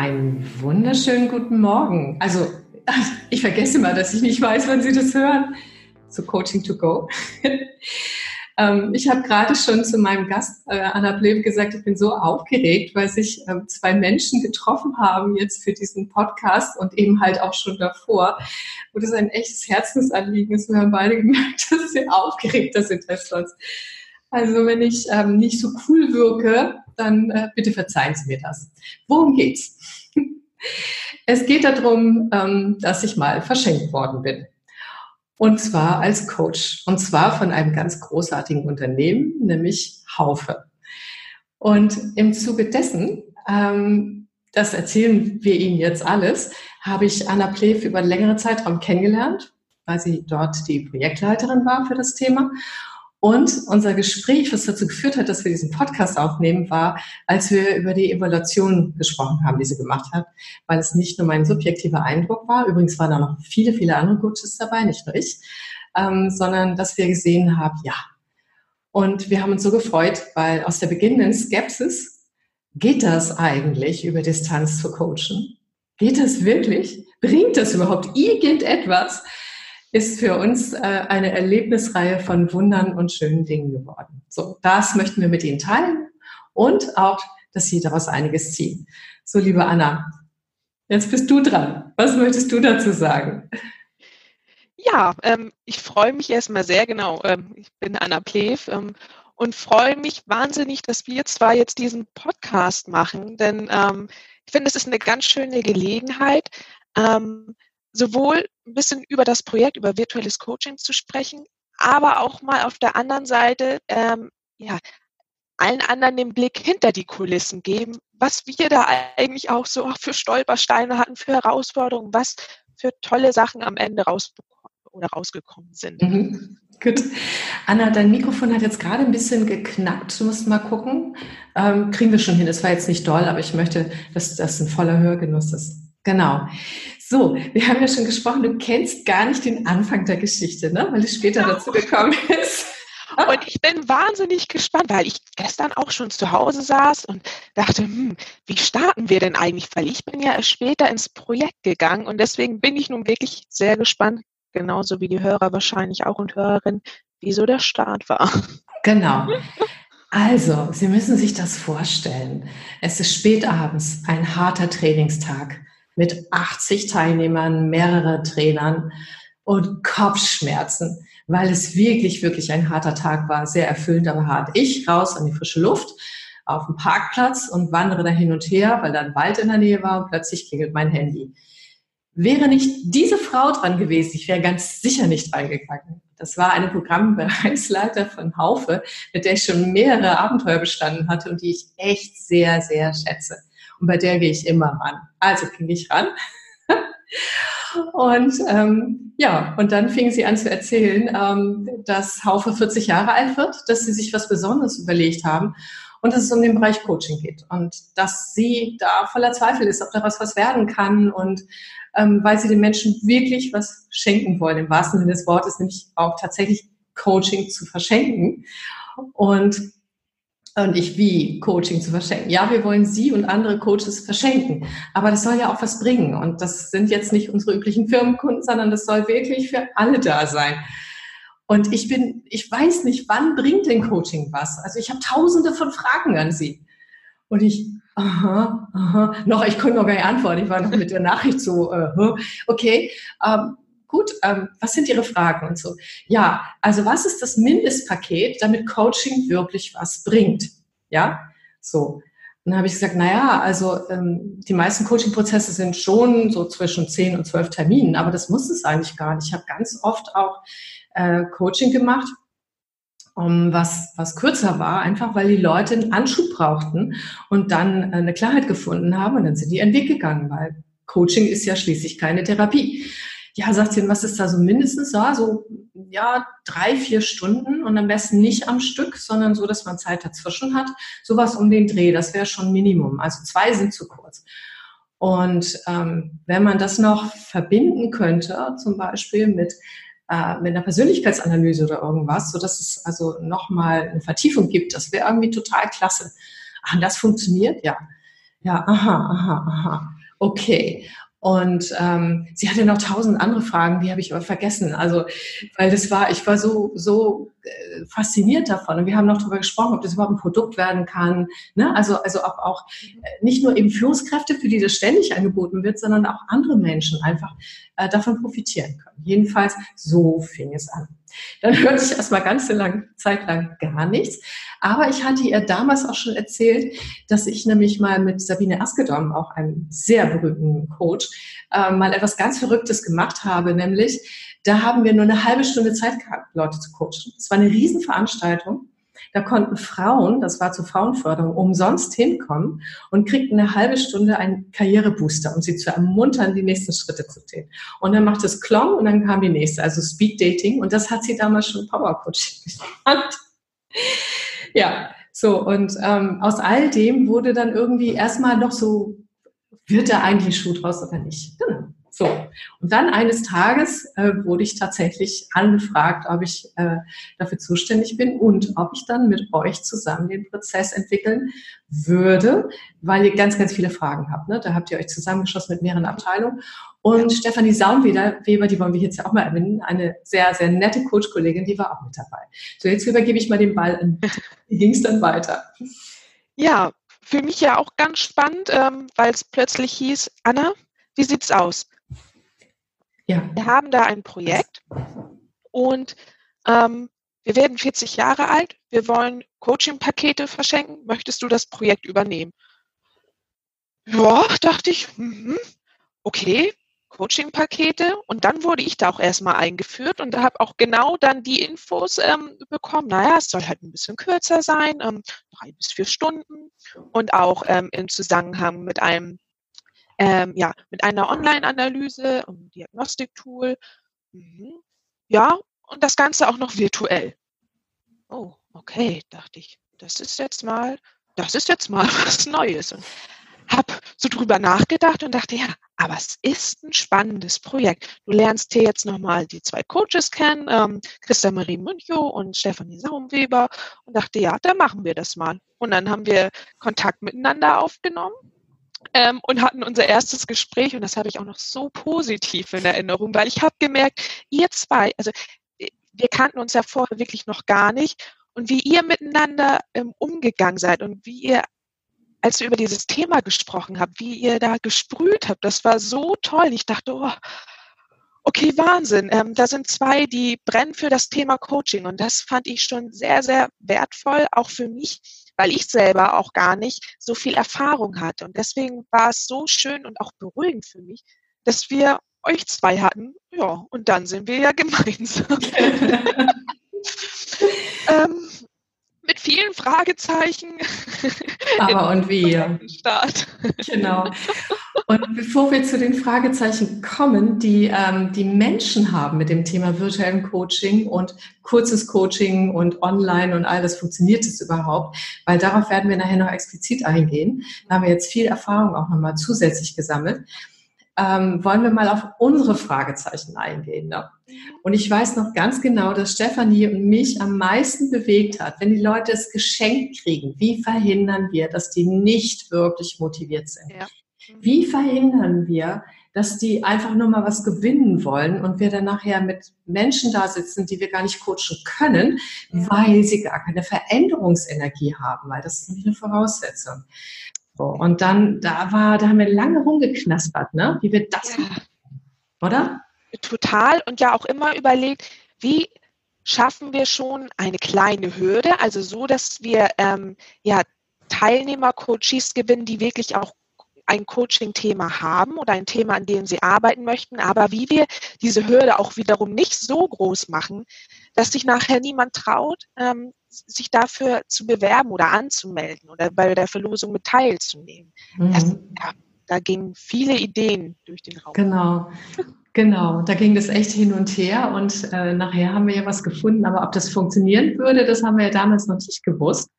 Einen wunderschönen guten Morgen. Also, ich vergesse mal, dass ich nicht weiß, wann Sie das hören. So Coaching to Go. Ähm, ich habe gerade schon zu meinem Gast äh, Anna Plebe gesagt, ich bin so aufgeregt, weil sich ähm, zwei Menschen getroffen haben jetzt für diesen Podcast und eben halt auch schon davor. Und das ist ein echtes Herzensanliegen ist. Wir haben beide gemerkt, dass wir aufgeregter sind als sonst. Also wenn ich ähm, nicht so cool wirke, dann äh, bitte verzeihen Sie mir das. Worum geht's? es geht darum, ähm, dass ich mal verschenkt worden bin. Und zwar als Coach. Und zwar von einem ganz großartigen Unternehmen, nämlich Haufe. Und im Zuge dessen, ähm, das erzählen wir Ihnen jetzt alles, habe ich Anna Plev über einen längeren Zeitraum kennengelernt, weil sie dort die Projektleiterin war für das Thema. Und unser Gespräch, was dazu geführt hat, dass wir diesen Podcast aufnehmen, war, als wir über die Evaluation gesprochen haben, die sie gemacht hat, weil es nicht nur mein subjektiver Eindruck war, übrigens waren da noch viele, viele andere Coaches dabei, nicht nur ich, ähm, sondern dass wir gesehen haben, ja. Und wir haben uns so gefreut, weil aus der beginnenden Skepsis, geht das eigentlich über Distanz zu coachen? Geht das wirklich? Bringt das überhaupt irgendetwas? Ist für uns äh, eine Erlebnisreihe von Wundern und schönen Dingen geworden. So, das möchten wir mit Ihnen teilen und auch, dass Sie daraus einiges ziehen. So, liebe Anna, jetzt bist du dran. Was möchtest du dazu sagen? Ja, ähm, ich freue mich erstmal sehr, genau. Ähm, ich bin Anna Plev ähm, und freue mich wahnsinnig, dass wir zwar jetzt diesen Podcast machen, denn ähm, ich finde, es ist eine ganz schöne Gelegenheit, ähm, sowohl ein bisschen über das Projekt, über virtuelles Coaching zu sprechen, aber auch mal auf der anderen Seite, ähm, ja, allen anderen den Blick hinter die Kulissen geben, was wir da eigentlich auch so für Stolpersteine hatten, für Herausforderungen, was für tolle Sachen am Ende oder rausgekommen sind. Mhm. Gut. Anna, dein Mikrofon hat jetzt gerade ein bisschen geknackt. Du musst mal gucken. Ähm, kriegen wir schon hin. Es war jetzt nicht doll, aber ich möchte, dass das ein voller Hörgenuss ist. Genau. So, wir haben ja schon gesprochen, du kennst gar nicht den Anfang der Geschichte, ne? weil es später ja. dazu gekommen ist. Und ich bin wahnsinnig gespannt, weil ich gestern auch schon zu Hause saß und dachte, hm, wie starten wir denn eigentlich? Weil ich bin ja später ins Projekt gegangen und deswegen bin ich nun wirklich sehr gespannt, genauso wie die Hörer wahrscheinlich auch und Hörerinnen, wieso der Start war. Genau. Also, Sie müssen sich das vorstellen. Es ist spätabends, ein harter Trainingstag mit 80 Teilnehmern, mehrere Trainern und Kopfschmerzen, weil es wirklich, wirklich ein harter Tag war, sehr erfüllend, aber hart. Ich raus an die frische Luft auf dem Parkplatz und wandere da hin und her, weil da ein Wald in der Nähe war und plötzlich klingelt mein Handy. Wäre nicht diese Frau dran gewesen, ich wäre ganz sicher nicht reingegangen. Das war eine Programmbereichsleiter von Haufe, mit der ich schon mehrere Abenteuer bestanden hatte und die ich echt sehr, sehr schätze und bei der gehe ich immer ran. Also ging ich ran. Und ähm, ja, und dann fing sie an zu erzählen, ähm, dass Haufe 40 Jahre alt wird, dass sie sich was Besonderes überlegt haben und dass es um den Bereich Coaching geht und dass sie da voller Zweifel ist, ob daraus was werden kann und ähm, weil sie den Menschen wirklich was schenken wollen, im wahrsten Sinne des Wortes, nämlich auch tatsächlich Coaching zu verschenken. Und und ich wie Coaching zu verschenken. Ja, wir wollen Sie und andere Coaches verschenken, aber das soll ja auch was bringen. Und das sind jetzt nicht unsere üblichen Firmenkunden, sondern das soll wirklich für alle da sein. Und ich bin, ich weiß nicht, wann bringt denn Coaching was? Also ich habe tausende von Fragen an Sie. Und ich, aha, aha, noch, ich konnte noch gar nicht antworten. Ich war noch mit der Nachricht so, äh, okay, ähm, gut, ähm, was sind Ihre Fragen und so? Ja, also was ist das Mindestpaket, damit Coaching wirklich was bringt? Ja, so. Und dann habe ich gesagt, naja, also ähm, die meisten Coaching-Prozesse sind schon so zwischen 10 und 12 Terminen, aber das muss es eigentlich gar nicht. Ich habe ganz oft auch äh, Coaching gemacht, um, was, was kürzer war, einfach weil die Leute einen Anschub brauchten und dann äh, eine Klarheit gefunden haben und dann sind die ihren Weg gegangen, weil Coaching ist ja schließlich keine Therapie ja, sagt sie, was ist da so mindestens? Ja, so, ja, drei, vier Stunden und am besten nicht am Stück, sondern so, dass man Zeit dazwischen hat. Sowas um den Dreh, das wäre schon Minimum. Also zwei sind zu kurz. Und ähm, wenn man das noch verbinden könnte, zum Beispiel mit, äh, mit einer Persönlichkeitsanalyse oder irgendwas, so dass es also nochmal eine Vertiefung gibt, das wäre irgendwie total klasse. Ach, das funktioniert, ja. Ja, aha, aha, aha. Okay. Und ähm, sie hatte noch tausend andere Fragen, die habe ich aber vergessen. Also, weil das war, ich war so, so fasziniert davon. Und wir haben noch darüber gesprochen, ob das überhaupt ein Produkt werden kann. Ne? Also, also ob auch äh, nicht nur eben Führungskräfte, für die das ständig angeboten wird, sondern auch andere Menschen einfach äh, davon profitieren können. Jedenfalls, so fing es an. Dann hörte ich erstmal ganze lang, Zeit lang gar nichts. Aber ich hatte ihr damals auch schon erzählt, dass ich nämlich mal mit Sabine Askedom, auch einem sehr berühmten Coach, äh, mal etwas ganz Verrücktes gemacht habe, nämlich da haben wir nur eine halbe Stunde Zeit gehabt, Leute zu coachen. Es war eine Riesenveranstaltung. Da konnten Frauen, das war zur Frauenförderung, umsonst hinkommen und kriegten eine halbe Stunde einen Karrierebooster, um sie zu ermuntern, die nächsten Schritte zu gehen. Und dann macht es Klong und dann kam die nächste, also Speed Dating. Und das hat sie damals schon Power Coaching genannt. ja, so und ähm, aus all dem wurde dann irgendwie erstmal noch so, wird da eigentlich Schuh draus oder nicht? Genau. So, und dann eines Tages äh, wurde ich tatsächlich angefragt, ob ich äh, dafür zuständig bin und ob ich dann mit euch zusammen den Prozess entwickeln würde, weil ihr ganz, ganz viele Fragen habt. Ne? Da habt ihr euch zusammengeschossen mit mehreren Abteilungen. Und ja. Stefanie Saumweber, Weber, die wollen wir jetzt ja auch mal erwähnen, eine sehr, sehr nette Coach-Kollegin, die war auch mit dabei. So, jetzt übergebe ich mal den Ball an. Wie ging es dann weiter? Ja, für mich ja auch ganz spannend, ähm, weil es plötzlich hieß, Anna, wie sieht's aus? Ja. Wir haben da ein Projekt und ähm, wir werden 40 Jahre alt. Wir wollen Coaching-Pakete verschenken. Möchtest du das Projekt übernehmen? Ja, dachte ich, mhm, okay, Coaching-Pakete. Und dann wurde ich da auch erstmal eingeführt und habe auch genau dann die Infos ähm, bekommen. Naja, es soll halt ein bisschen kürzer sein, ähm, drei bis vier Stunden und auch ähm, im Zusammenhang mit einem ähm, ja, mit einer Online-Analyse und Diagnostiktool. Mhm. Ja, und das Ganze auch noch virtuell. Oh, okay, dachte ich. Das ist jetzt mal, das ist jetzt mal was Neues. Und habe so drüber nachgedacht und dachte, ja, aber es ist ein spannendes Projekt. Du lernst hier jetzt nochmal die zwei Coaches kennen, ähm, Christa Marie Münchow und Stefanie Saumweber und dachte, ja, da machen wir das mal. Und dann haben wir Kontakt miteinander aufgenommen ähm, und hatten unser erstes Gespräch und das habe ich auch noch so positiv in Erinnerung, weil ich habe gemerkt, ihr zwei, also äh, wir kannten uns ja vorher wirklich noch gar nicht und wie ihr miteinander ähm, umgegangen seid und wie ihr, als wir über dieses Thema gesprochen habt, wie ihr da gesprüht habt, das war so toll. Ich dachte, oh, okay, Wahnsinn. Ähm, da sind zwei, die brennen für das Thema Coaching und das fand ich schon sehr, sehr wertvoll, auch für mich, weil ich selber auch gar nicht so viel Erfahrung hatte. Und deswegen war es so schön und auch beruhigend für mich, dass wir euch zwei hatten. Ja, und dann sind wir ja gemeinsam. ähm, mit vielen Fragezeichen. Aber und wie? Start. Genau. Und bevor wir zu den Fragezeichen kommen, die ähm, die Menschen haben mit dem Thema virtuellen Coaching und kurzes Coaching und online und all das, funktioniert es überhaupt? Weil darauf werden wir nachher noch explizit eingehen. Da haben wir jetzt viel Erfahrung auch nochmal zusätzlich gesammelt ähm, wollen wir mal auf unsere Fragezeichen eingehen. Ne? Und ich weiß noch ganz genau, dass Stefanie und mich am meisten bewegt hat, wenn die Leute es geschenkt kriegen. Wie verhindern wir, dass die nicht wirklich motiviert sind? Ja. Wie verhindern wir, dass die einfach nur mal was gewinnen wollen und wir dann nachher mit Menschen da sitzen, die wir gar nicht coachen können, weil sie gar keine Veränderungsenergie haben, weil das ist nämlich eine Voraussetzung. So, und dann, da war, da haben wir lange rumgeknaspert, ne? Wie wir das ja. machen, oder? Total. Und ja auch immer überlegt, wie schaffen wir schon eine kleine Hürde, also so, dass wir ähm, ja Teilnehmer, Coaches gewinnen, die wirklich auch ein Coaching-Thema haben oder ein Thema, an dem sie arbeiten möchten, aber wie wir diese Hürde auch wiederum nicht so groß machen, dass sich nachher niemand traut, ähm, sich dafür zu bewerben oder anzumelden oder bei der Verlosung mit teilzunehmen. Mhm. Das, ja, da gingen viele Ideen durch den Raum. Genau. Genau, da ging das echt hin und her und äh, nachher haben wir ja was gefunden, aber ob das funktionieren würde, das haben wir ja damals noch nicht gewusst.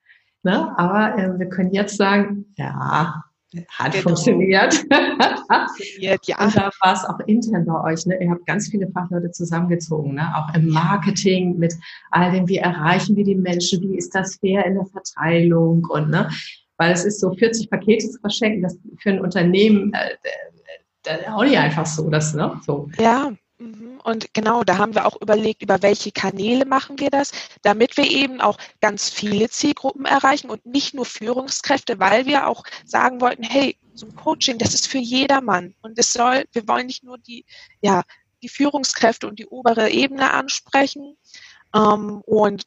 Ne? Aber äh, wir können jetzt sagen, ja, hat genau. funktioniert. funktioniert ja. Und da war es auch intern bei euch. Ne? Ihr habt ganz viele Fachleute zusammengezogen, ne? auch im Marketing mit all dem, wie erreichen wir die Menschen, wie ist das fair in der Verteilung und ne? weil es ist so 40 Pakete zu verschenken, das für ein Unternehmen, äh, da auch nicht einfach so, das, ne? So. Ja. Und genau, da haben wir auch überlegt, über welche Kanäle machen wir das, damit wir eben auch ganz viele Zielgruppen erreichen und nicht nur Führungskräfte, weil wir auch sagen wollten, hey, so ein Coaching, das ist für jedermann. Und es soll, wir wollen nicht nur die, ja, die Führungskräfte und die obere Ebene ansprechen. Ähm, und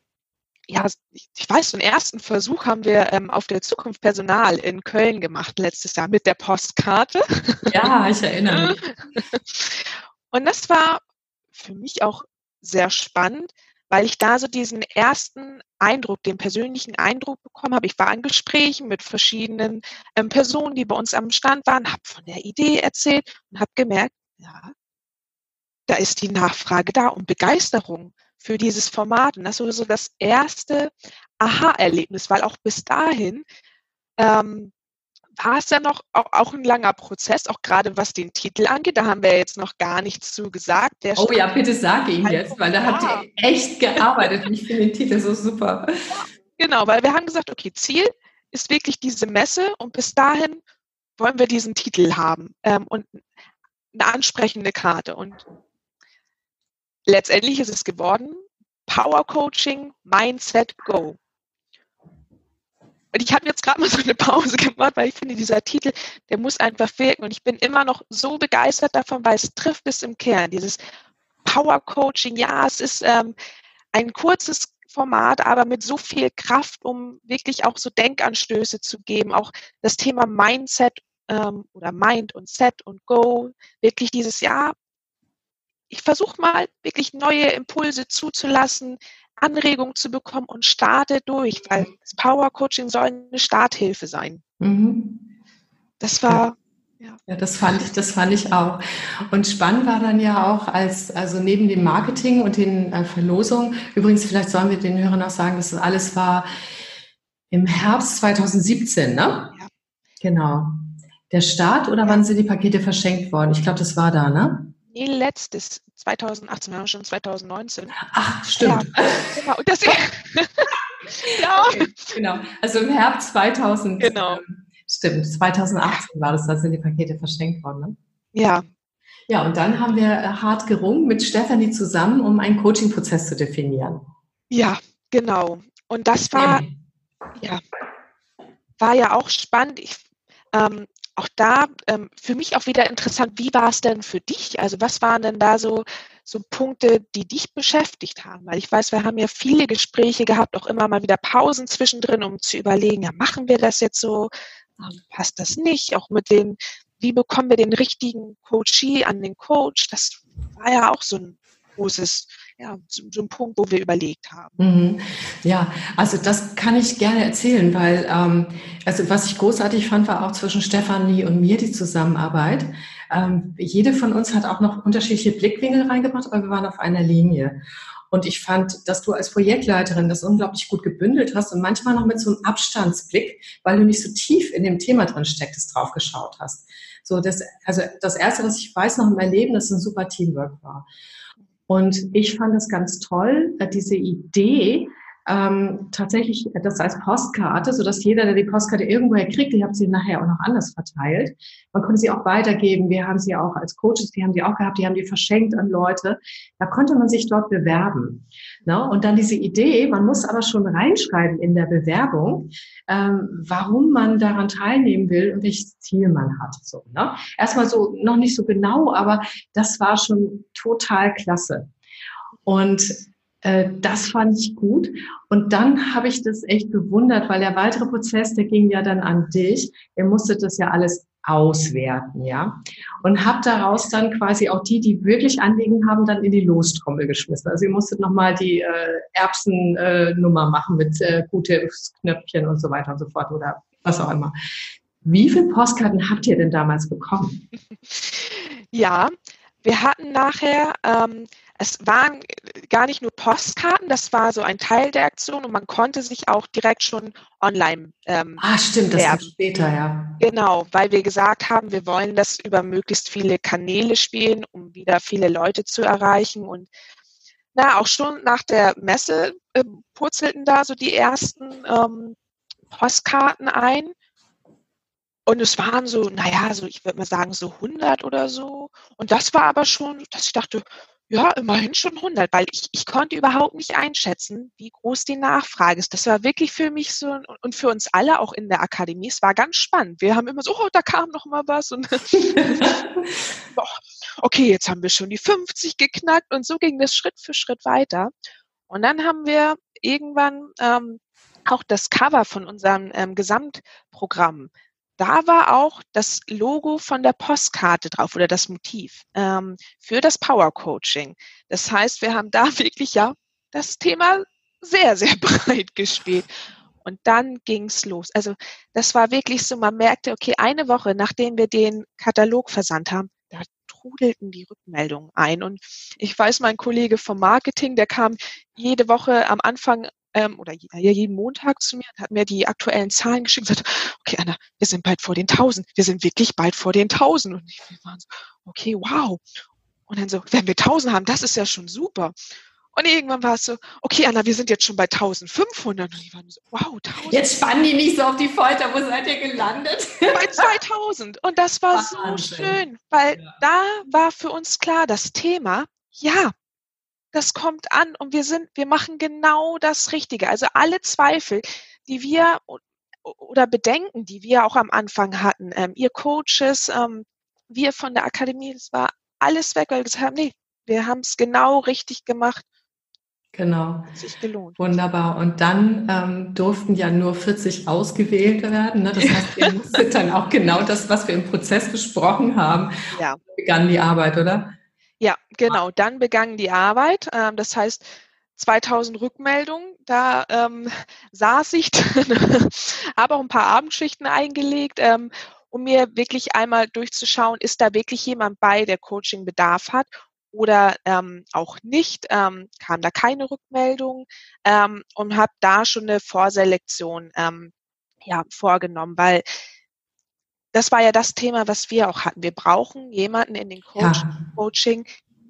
ja, ich, weiß, den ersten Versuch haben wir ähm, auf der Zukunft Personal in Köln gemacht letztes Jahr mit der Postkarte. Ja, ich erinnere mich. Und das war für mich auch sehr spannend, weil ich da so diesen ersten Eindruck, den persönlichen Eindruck bekommen habe. Ich war in Gesprächen mit verschiedenen ähm, Personen, die bei uns am Stand waren, habe von der Idee erzählt und habe gemerkt, ja, da ist die Nachfrage da und Begeisterung für dieses Format. Und das war so das erste Aha-Erlebnis, weil auch bis dahin ähm, war es ja noch auch, auch, ein langer Prozess, auch gerade was den Titel angeht. Da haben wir jetzt noch gar nichts zu gesagt. Der oh ja, bitte sage ihn jetzt, weil da habt ihr echt gearbeitet. ich finde den Titel so super. Genau, weil wir haben gesagt, okay, Ziel ist wirklich diese Messe und bis dahin wollen wir diesen Titel haben ähm, und eine ansprechende Karte. Und letztendlich ist es geworden Power Coaching Mindset Go. Und ich habe jetzt gerade mal so eine Pause gemacht, weil ich finde, dieser Titel, der muss einfach wirken. Und ich bin immer noch so begeistert davon, weil es trifft es im Kern. Dieses Power Coaching, ja, es ist ähm, ein kurzes Format, aber mit so viel Kraft, um wirklich auch so Denkanstöße zu geben. Auch das Thema Mindset ähm, oder Mind und Set und Go, wirklich dieses Jahr ich versuche mal wirklich neue Impulse zuzulassen, Anregungen zu bekommen und starte durch, weil das Power Coaching soll eine Starthilfe sein. Mhm. Das war ja. ja. das fand ich, das fand ich auch. Und spannend war dann ja auch, als, also neben dem Marketing und den äh, Verlosungen, übrigens, vielleicht sollen wir den Hörern auch sagen, dass das alles war im Herbst 2017, ne? Ja. Genau. Der Start oder wann sind die Pakete verschenkt worden? Ich glaube, das war da, ne? Nee, letztes, 2018, wir haben schon 2019. Ach, stimmt. Ja, genau. Das, ja. Okay, genau. Also im Herbst 2000. Genau. Stimmt, 2018 war das, da sind die Pakete verschenkt worden. Ne? Ja. Ja, und dann haben wir äh, hart gerungen mit Stefanie zusammen, um einen Coaching-Prozess zu definieren. Ja, genau. Und das war, ja, war ja auch spannend. Ich, ähm, auch da ähm, für mich auch wieder interessant, wie war es denn für dich? Also was waren denn da so, so Punkte, die dich beschäftigt haben? Weil ich weiß, wir haben ja viele Gespräche gehabt, auch immer mal wieder Pausen zwischendrin, um zu überlegen, ja, machen wir das jetzt so? Ähm, passt das nicht? Auch mit den, wie bekommen wir den richtigen Coachee an den Coach? Das war ja auch so ein großes ja, so, so ein Punkt, wo wir überlegt haben. Mhm. Ja, also das kann ich gerne erzählen, weil ähm, also was ich großartig fand, war auch zwischen Stefanie und mir die Zusammenarbeit. Ähm, jede von uns hat auch noch unterschiedliche Blickwinkel reingebracht, aber wir waren auf einer Linie. Und ich fand, dass du als Projektleiterin das unglaublich gut gebündelt hast und manchmal noch mit so einem Abstandsblick, weil du nicht so tief in dem Thema drin stecktest, drauf geschaut hast. So, das, also das erste, was ich weiß noch in meinem Leben, dass ein super Teamwork war. Und ich fand es ganz toll, äh, diese Idee, ähm, tatsächlich das als Postkarte, so dass jeder, der die Postkarte irgendwoher kriegt, ich habe sie nachher auch noch anders verteilt. Man konnte sie auch weitergeben. Wir haben sie auch als Coaches, die haben die auch gehabt, die haben die verschenkt an Leute. Da konnte man sich dort bewerben. Ne? Und dann diese Idee, man muss aber schon reinschreiben in der Bewerbung, ähm, warum man daran teilnehmen will und welches Ziel man hat. So, ne? Erstmal so noch nicht so genau, aber das war schon total klasse. Und äh, das fand ich gut. Und dann habe ich das echt bewundert, weil der weitere Prozess, der ging ja dann an dich. Ihr musstet das ja alles auswerten, ja. Und habt daraus dann quasi auch die, die wirklich Anliegen haben, dann in die Lostrommel geschmissen. Also ihr musstet nochmal die äh, Erbsennummer äh, machen mit äh, gute Knöpfchen und so weiter und so fort oder was auch immer. Wie viele Postkarten habt ihr denn damals bekommen? Ja, wir hatten nachher ähm, es waren gar nicht nur Postkarten, das war so ein Teil der Aktion und man konnte sich auch direkt schon online. Ähm, ah, stimmt, das war später, ja. Genau, weil wir gesagt haben, wir wollen das über möglichst viele Kanäle spielen, um wieder viele Leute zu erreichen. Und na, auch schon nach der Messe äh, purzelten da so die ersten ähm, Postkarten ein. Und es waren so, naja, so ich würde mal sagen so 100 oder so. Und das war aber schon, dass ich dachte, ja, immerhin schon 100, weil ich, ich konnte überhaupt nicht einschätzen, wie groß die Nachfrage ist. Das war wirklich für mich so und für uns alle auch in der Akademie. Es war ganz spannend. Wir haben immer so, oh, da kam noch mal was und okay, jetzt haben wir schon die 50 geknackt und so ging das Schritt für Schritt weiter. Und dann haben wir irgendwann ähm, auch das Cover von unserem ähm, Gesamtprogramm da war auch das Logo von der Postkarte drauf oder das Motiv ähm, für das Power Coaching. Das heißt, wir haben da wirklich ja das Thema sehr, sehr breit gespielt. Und dann ging's los. Also das war wirklich so, man merkte, okay, eine Woche nachdem wir den Katalog versandt haben, da trudelten die Rückmeldungen ein. Und ich weiß, mein Kollege vom Marketing, der kam jede Woche am Anfang ähm, oder jeden Montag zu mir und hat mir die aktuellen Zahlen geschickt und gesagt, okay, Anna, wir sind bald vor den 1000. Wir sind wirklich bald vor den 1000. Und ich war so, okay, wow. Und dann so, wenn wir 1000 haben, das ist ja schon super. Und irgendwann war es so, okay, Anna, wir sind jetzt schon bei 1500. Und die waren so, wow, 1000. Jetzt spannen die nicht so auf die Folter. Wo seid ihr gelandet? Bei 2000. Und das war Wahnsinn. so schön, weil ja. da war für uns klar, das Thema, ja, das kommt an und wir sind, wir machen genau das Richtige. Also alle Zweifel, die wir oder Bedenken, die wir auch am Anfang hatten, ähm, ihr Coaches, ähm, wir von der Akademie, das war alles weg, weil wir gesagt haben, nee, wir haben es genau richtig gemacht. Genau. Hat sich gelohnt. Wunderbar. Und dann ähm, durften ja nur 40 ausgewählt werden. Ne? Das heißt, ihr musstet dann auch genau das, was wir im Prozess besprochen haben, ja. begann die Arbeit, oder? Ja, genau. Dann begann die Arbeit. Ähm, das heißt, 2000 Rückmeldungen. Da ähm, saß ich, habe auch ein paar Abendschichten eingelegt, ähm, um mir wirklich einmal durchzuschauen, ist da wirklich jemand bei, der Coaching-Bedarf hat oder ähm, auch nicht, ähm, kam da keine Rückmeldung ähm, und habe da schon eine Vorselektion ähm, ja, vorgenommen, weil das war ja das Thema, was wir auch hatten. Wir brauchen jemanden in den Coach ja. Coaching,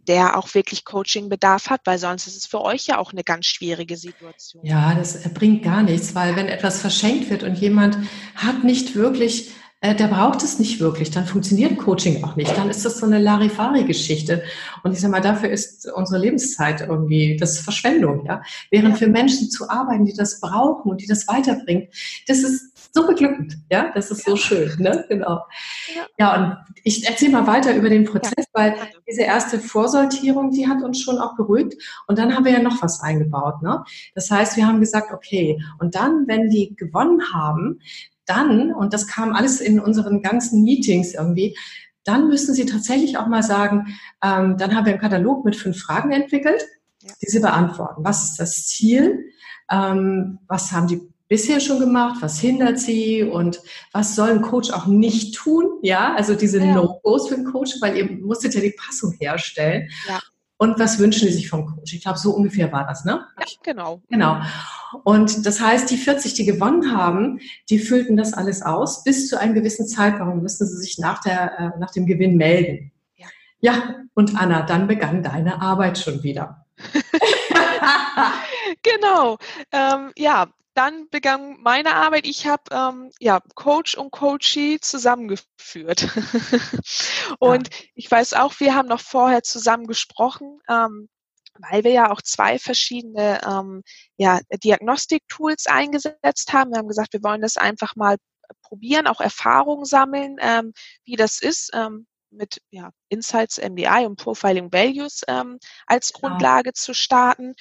der auch wirklich Coaching-Bedarf hat, weil sonst ist es für euch ja auch eine ganz schwierige Situation. Ja, das bringt gar nichts, weil wenn etwas verschenkt wird und jemand hat nicht wirklich äh, der braucht es nicht wirklich, dann funktioniert Coaching auch nicht. Dann ist das so eine Larifari-Geschichte. Und ich sage mal, dafür ist unsere Lebenszeit irgendwie, das ist Verschwendung, ja. Während für Menschen zu arbeiten, die das brauchen und die das weiterbringen, das ist so beglückend, ja. Das ist so schön, ne? Genau. Ja, ja und ich erzähle mal weiter über den Prozess, ja. weil diese erste Vorsortierung, die hat uns schon auch beruhigt. Und dann haben wir ja noch was eingebaut, ne? Das heißt, wir haben gesagt, okay, und dann, wenn die gewonnen haben, dann, und das kam alles in unseren ganzen Meetings irgendwie, dann müssen Sie tatsächlich auch mal sagen, ähm, dann haben wir einen Katalog mit fünf Fragen entwickelt, ja. die Sie beantworten. Was ist das Ziel? Ähm, was haben die bisher schon gemacht? Was hindert sie? Und was soll ein Coach auch nicht tun? Ja, also diese ja. No-Gos für einen Coach, weil ihr musstet ja die Passung herstellen. Ja. Und was wünschen Sie sich vom Coach? Ich glaube, so ungefähr war das, ne? Ja, genau. Genau. Und das heißt, die 40, die gewonnen haben, die füllten das alles aus. Bis zu einem gewissen Zeitraum müssen sie sich nach, der, äh, nach dem Gewinn melden. Ja. ja, und Anna, dann begann deine Arbeit schon wieder. genau. Ähm, ja, dann begann meine Arbeit. Ich habe ähm, ja, Coach und Coachee zusammengeführt. und ja. ich weiß auch, wir haben noch vorher zusammen gesprochen, ähm, weil wir ja auch zwei verschiedene ähm, ja, Diagnostik-Tools eingesetzt haben. Wir haben gesagt, wir wollen das einfach mal probieren, auch Erfahrungen sammeln, ähm, wie das ist. Ähm, mit ja, Insights, MDI und Profiling Values ähm, als genau. Grundlage zu starten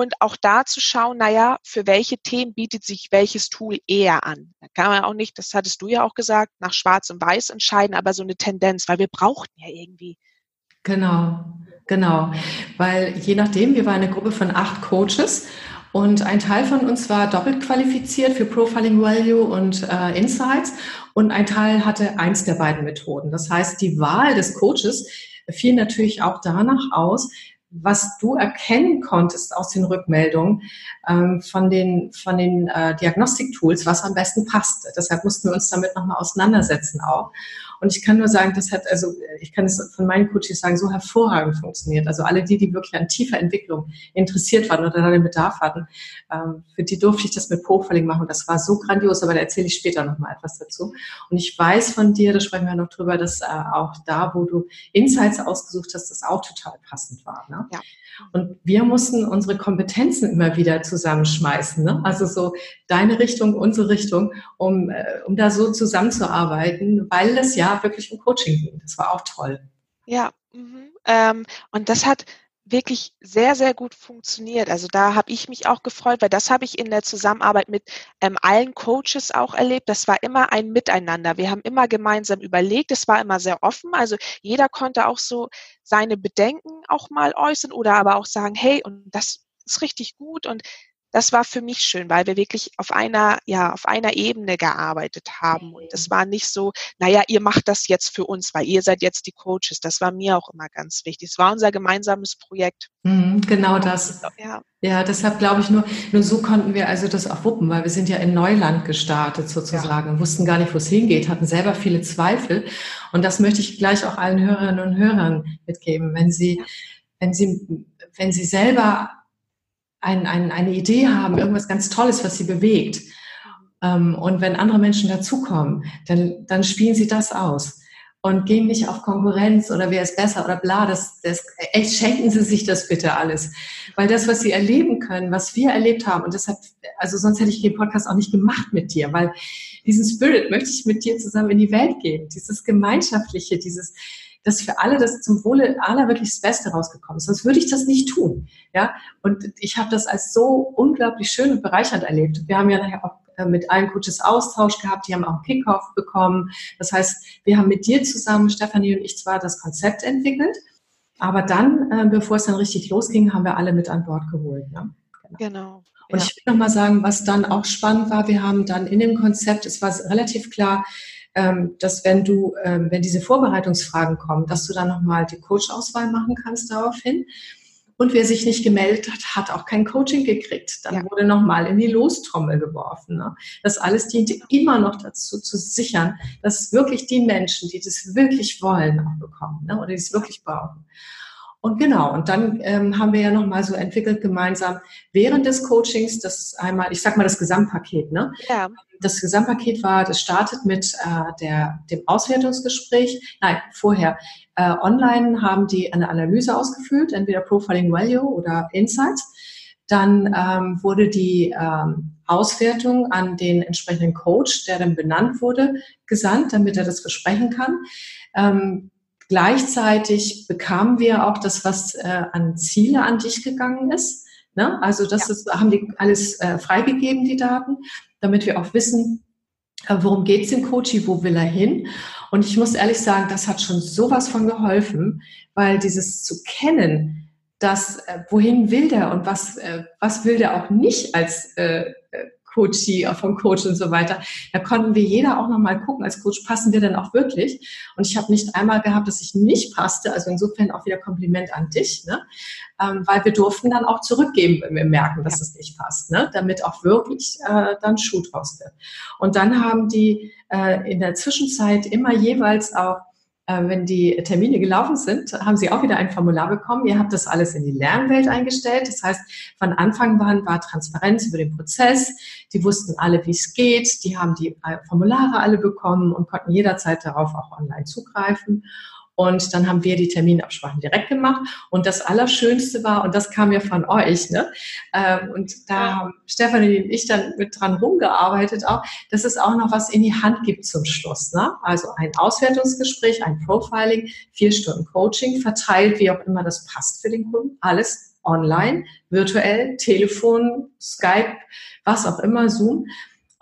und auch da zu schauen, naja, für welche Themen bietet sich welches Tool eher an. Da kann man auch nicht, das hattest du ja auch gesagt, nach Schwarz und Weiß entscheiden, aber so eine Tendenz, weil wir brauchten ja irgendwie. Genau, genau. Weil je nachdem, wir waren eine Gruppe von acht Coaches und ein Teil von uns war doppelt qualifiziert für Profiling Value und äh, Insights und ein Teil hatte eins der beiden Methoden. Das heißt, die Wahl des Coaches fiel natürlich auch danach aus, was du erkennen konntest aus den Rückmeldungen ähm, von den, von den äh, Diagnostiktools, was am besten passte. Deshalb mussten wir uns damit nochmal auseinandersetzen auch. Und ich kann nur sagen, das hat, also ich kann es von meinen Coaches sagen, so hervorragend funktioniert. Also alle die, die wirklich an tiefer Entwicklung interessiert waren oder da den Bedarf hatten, ähm, für die durfte ich das mit Profiling machen. Das war so grandios, aber da erzähle ich später nochmal etwas dazu. Und ich weiß von dir, da sprechen wir noch drüber, dass äh, auch da, wo du Insights ausgesucht hast, das auch total passend war. Ne? Ja. Und wir mussten unsere Kompetenzen immer wieder zusammenschmeißen. Ne? Also so deine Richtung, unsere Richtung, um, äh, um da so zusammenzuarbeiten, weil es ja wirklich um Coaching ging. Das war auch toll. Ja, mhm. ähm, und das hat wirklich sehr, sehr gut funktioniert. Also da habe ich mich auch gefreut, weil das habe ich in der Zusammenarbeit mit ähm, allen Coaches auch erlebt. Das war immer ein Miteinander. Wir haben immer gemeinsam überlegt. Es war immer sehr offen. Also jeder konnte auch so seine Bedenken auch mal äußern oder aber auch sagen, hey, und das ist richtig gut und das war für mich schön, weil wir wirklich auf einer, ja, auf einer Ebene gearbeitet haben. Und es war nicht so, naja, ihr macht das jetzt für uns, weil ihr seid jetzt die Coaches. Das war mir auch immer ganz wichtig. Es war unser gemeinsames Projekt. Mhm, genau das. Ja. ja, deshalb glaube ich nur, nur so konnten wir also das auch wuppen, weil wir sind ja in Neuland gestartet sozusagen, ja. wussten gar nicht, wo es hingeht, hatten selber viele Zweifel. Und das möchte ich gleich auch allen Hörerinnen und Hörern mitgeben. Wenn Sie, wenn Sie, wenn Sie selber ein, ein, eine Idee haben, irgendwas ganz Tolles, was sie bewegt. Ähm, und wenn andere Menschen dazukommen, dann, dann spielen sie das aus und gehen nicht auf Konkurrenz oder wer ist besser oder bla. Das, das, echt schenken Sie sich das bitte alles. Weil das, was Sie erleben können, was wir erlebt haben, und deshalb, also sonst hätte ich den Podcast auch nicht gemacht mit dir, weil diesen Spirit möchte ich mit dir zusammen in die Welt geben. Dieses Gemeinschaftliche, dieses, dass für alle das zum Wohle aller wirklich das Beste rausgekommen ist. Sonst würde ich das nicht tun. Ja, und ich habe das als so unglaublich schön und bereichernd erlebt. Wir haben ja nachher auch äh, mit allen Coaches Austausch gehabt, die haben auch einen Kickoff bekommen. Das heißt, wir haben mit dir zusammen, Stefanie und ich, zwar das Konzept entwickelt, aber dann, äh, bevor es dann richtig losging, haben wir alle mit an Bord geholt. Ne? Genau. genau. Und ja. ich will nochmal sagen, was dann auch spannend war, wir haben dann in dem Konzept, es war relativ klar, dass wenn du, ähm, wenn diese Vorbereitungsfragen kommen, dass du dann nochmal die Coach-Auswahl machen kannst daraufhin. Und wer sich nicht gemeldet hat, hat auch kein Coaching gekriegt. Dann ja. wurde nochmal in die Lostrommel geworfen. Ne? Das alles diente immer noch dazu, zu sichern, dass wirklich die Menschen, die das wirklich wollen, auch bekommen ne? oder die es wirklich brauchen. Und genau, und dann ähm, haben wir ja nochmal so entwickelt gemeinsam während des Coachings, das ist einmal, ich sag mal das Gesamtpaket, ne? Ja. Das Gesamtpaket war, das startet mit äh, der, dem Auswertungsgespräch, nein, vorher. Äh, online haben die eine Analyse ausgefüllt, entweder Profiling Value oder Insights. Dann ähm, wurde die ähm, Auswertung an den entsprechenden Coach, der dann benannt wurde, gesandt, damit er das besprechen kann. Ähm, Gleichzeitig bekamen wir auch das, was äh, an Ziele an dich gegangen ist. Ne? Also das ja. ist, haben die alles äh, freigegeben, die Daten, damit wir auch wissen, äh, worum geht es dem Coach, wo will er hin. Und ich muss ehrlich sagen, das hat schon sowas von geholfen, weil dieses zu kennen, dass äh, wohin will der und was, äh, was will der auch nicht als Coachie, vom Coach und so weiter. Da konnten wir jeder auch nochmal gucken, als Coach passen wir denn auch wirklich. Und ich habe nicht einmal gehabt, dass ich nicht passte. Also insofern auch wieder Kompliment an dich, ne? Ähm, weil wir durften dann auch zurückgeben, wenn wir merken, dass es nicht passt, ne? damit auch wirklich äh, dann Schuh draus wird. Und dann haben die äh, in der Zwischenzeit immer jeweils auch wenn die Termine gelaufen sind, haben Sie auch wieder ein Formular bekommen. Ihr habt das alles in die Lernwelt eingestellt. Das heißt, von Anfang an war Transparenz über den Prozess. Die wussten alle, wie es geht. Die haben die äh, Formulare alle bekommen und konnten jederzeit darauf auch online zugreifen. Und dann haben wir die Terminabsprachen direkt gemacht. Und das Allerschönste war, und das kam ja von euch, ne? Ähm, und da haben Stefanie und ich dann mit dran rumgearbeitet auch, dass es auch noch was in die Hand gibt zum Schluss. Ne? Also ein Auswertungsgespräch, ein Profiling, vier Stunden Coaching, verteilt, wie auch immer das passt für den Kunden. Alles online, virtuell, Telefon, Skype, was auch immer, Zoom.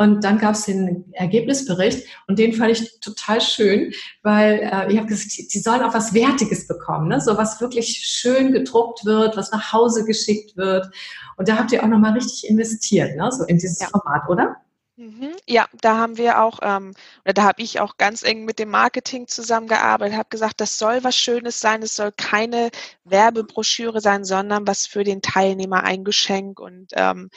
Und dann gab es den Ergebnisbericht und den fand ich total schön, weil äh, ich habe gesagt, die sollen auch was Wertiges bekommen, ne? so was wirklich schön gedruckt wird, was nach Hause geschickt wird. Und da habt ihr auch nochmal richtig investiert, ne? so in dieses ja. Format, oder? Mhm. Ja, da haben wir auch, ähm, oder da habe ich auch ganz eng mit dem Marketing zusammengearbeitet, habe gesagt, das soll was Schönes sein, es soll keine Werbebroschüre sein, sondern was für den Teilnehmer ein Geschenk und ähm,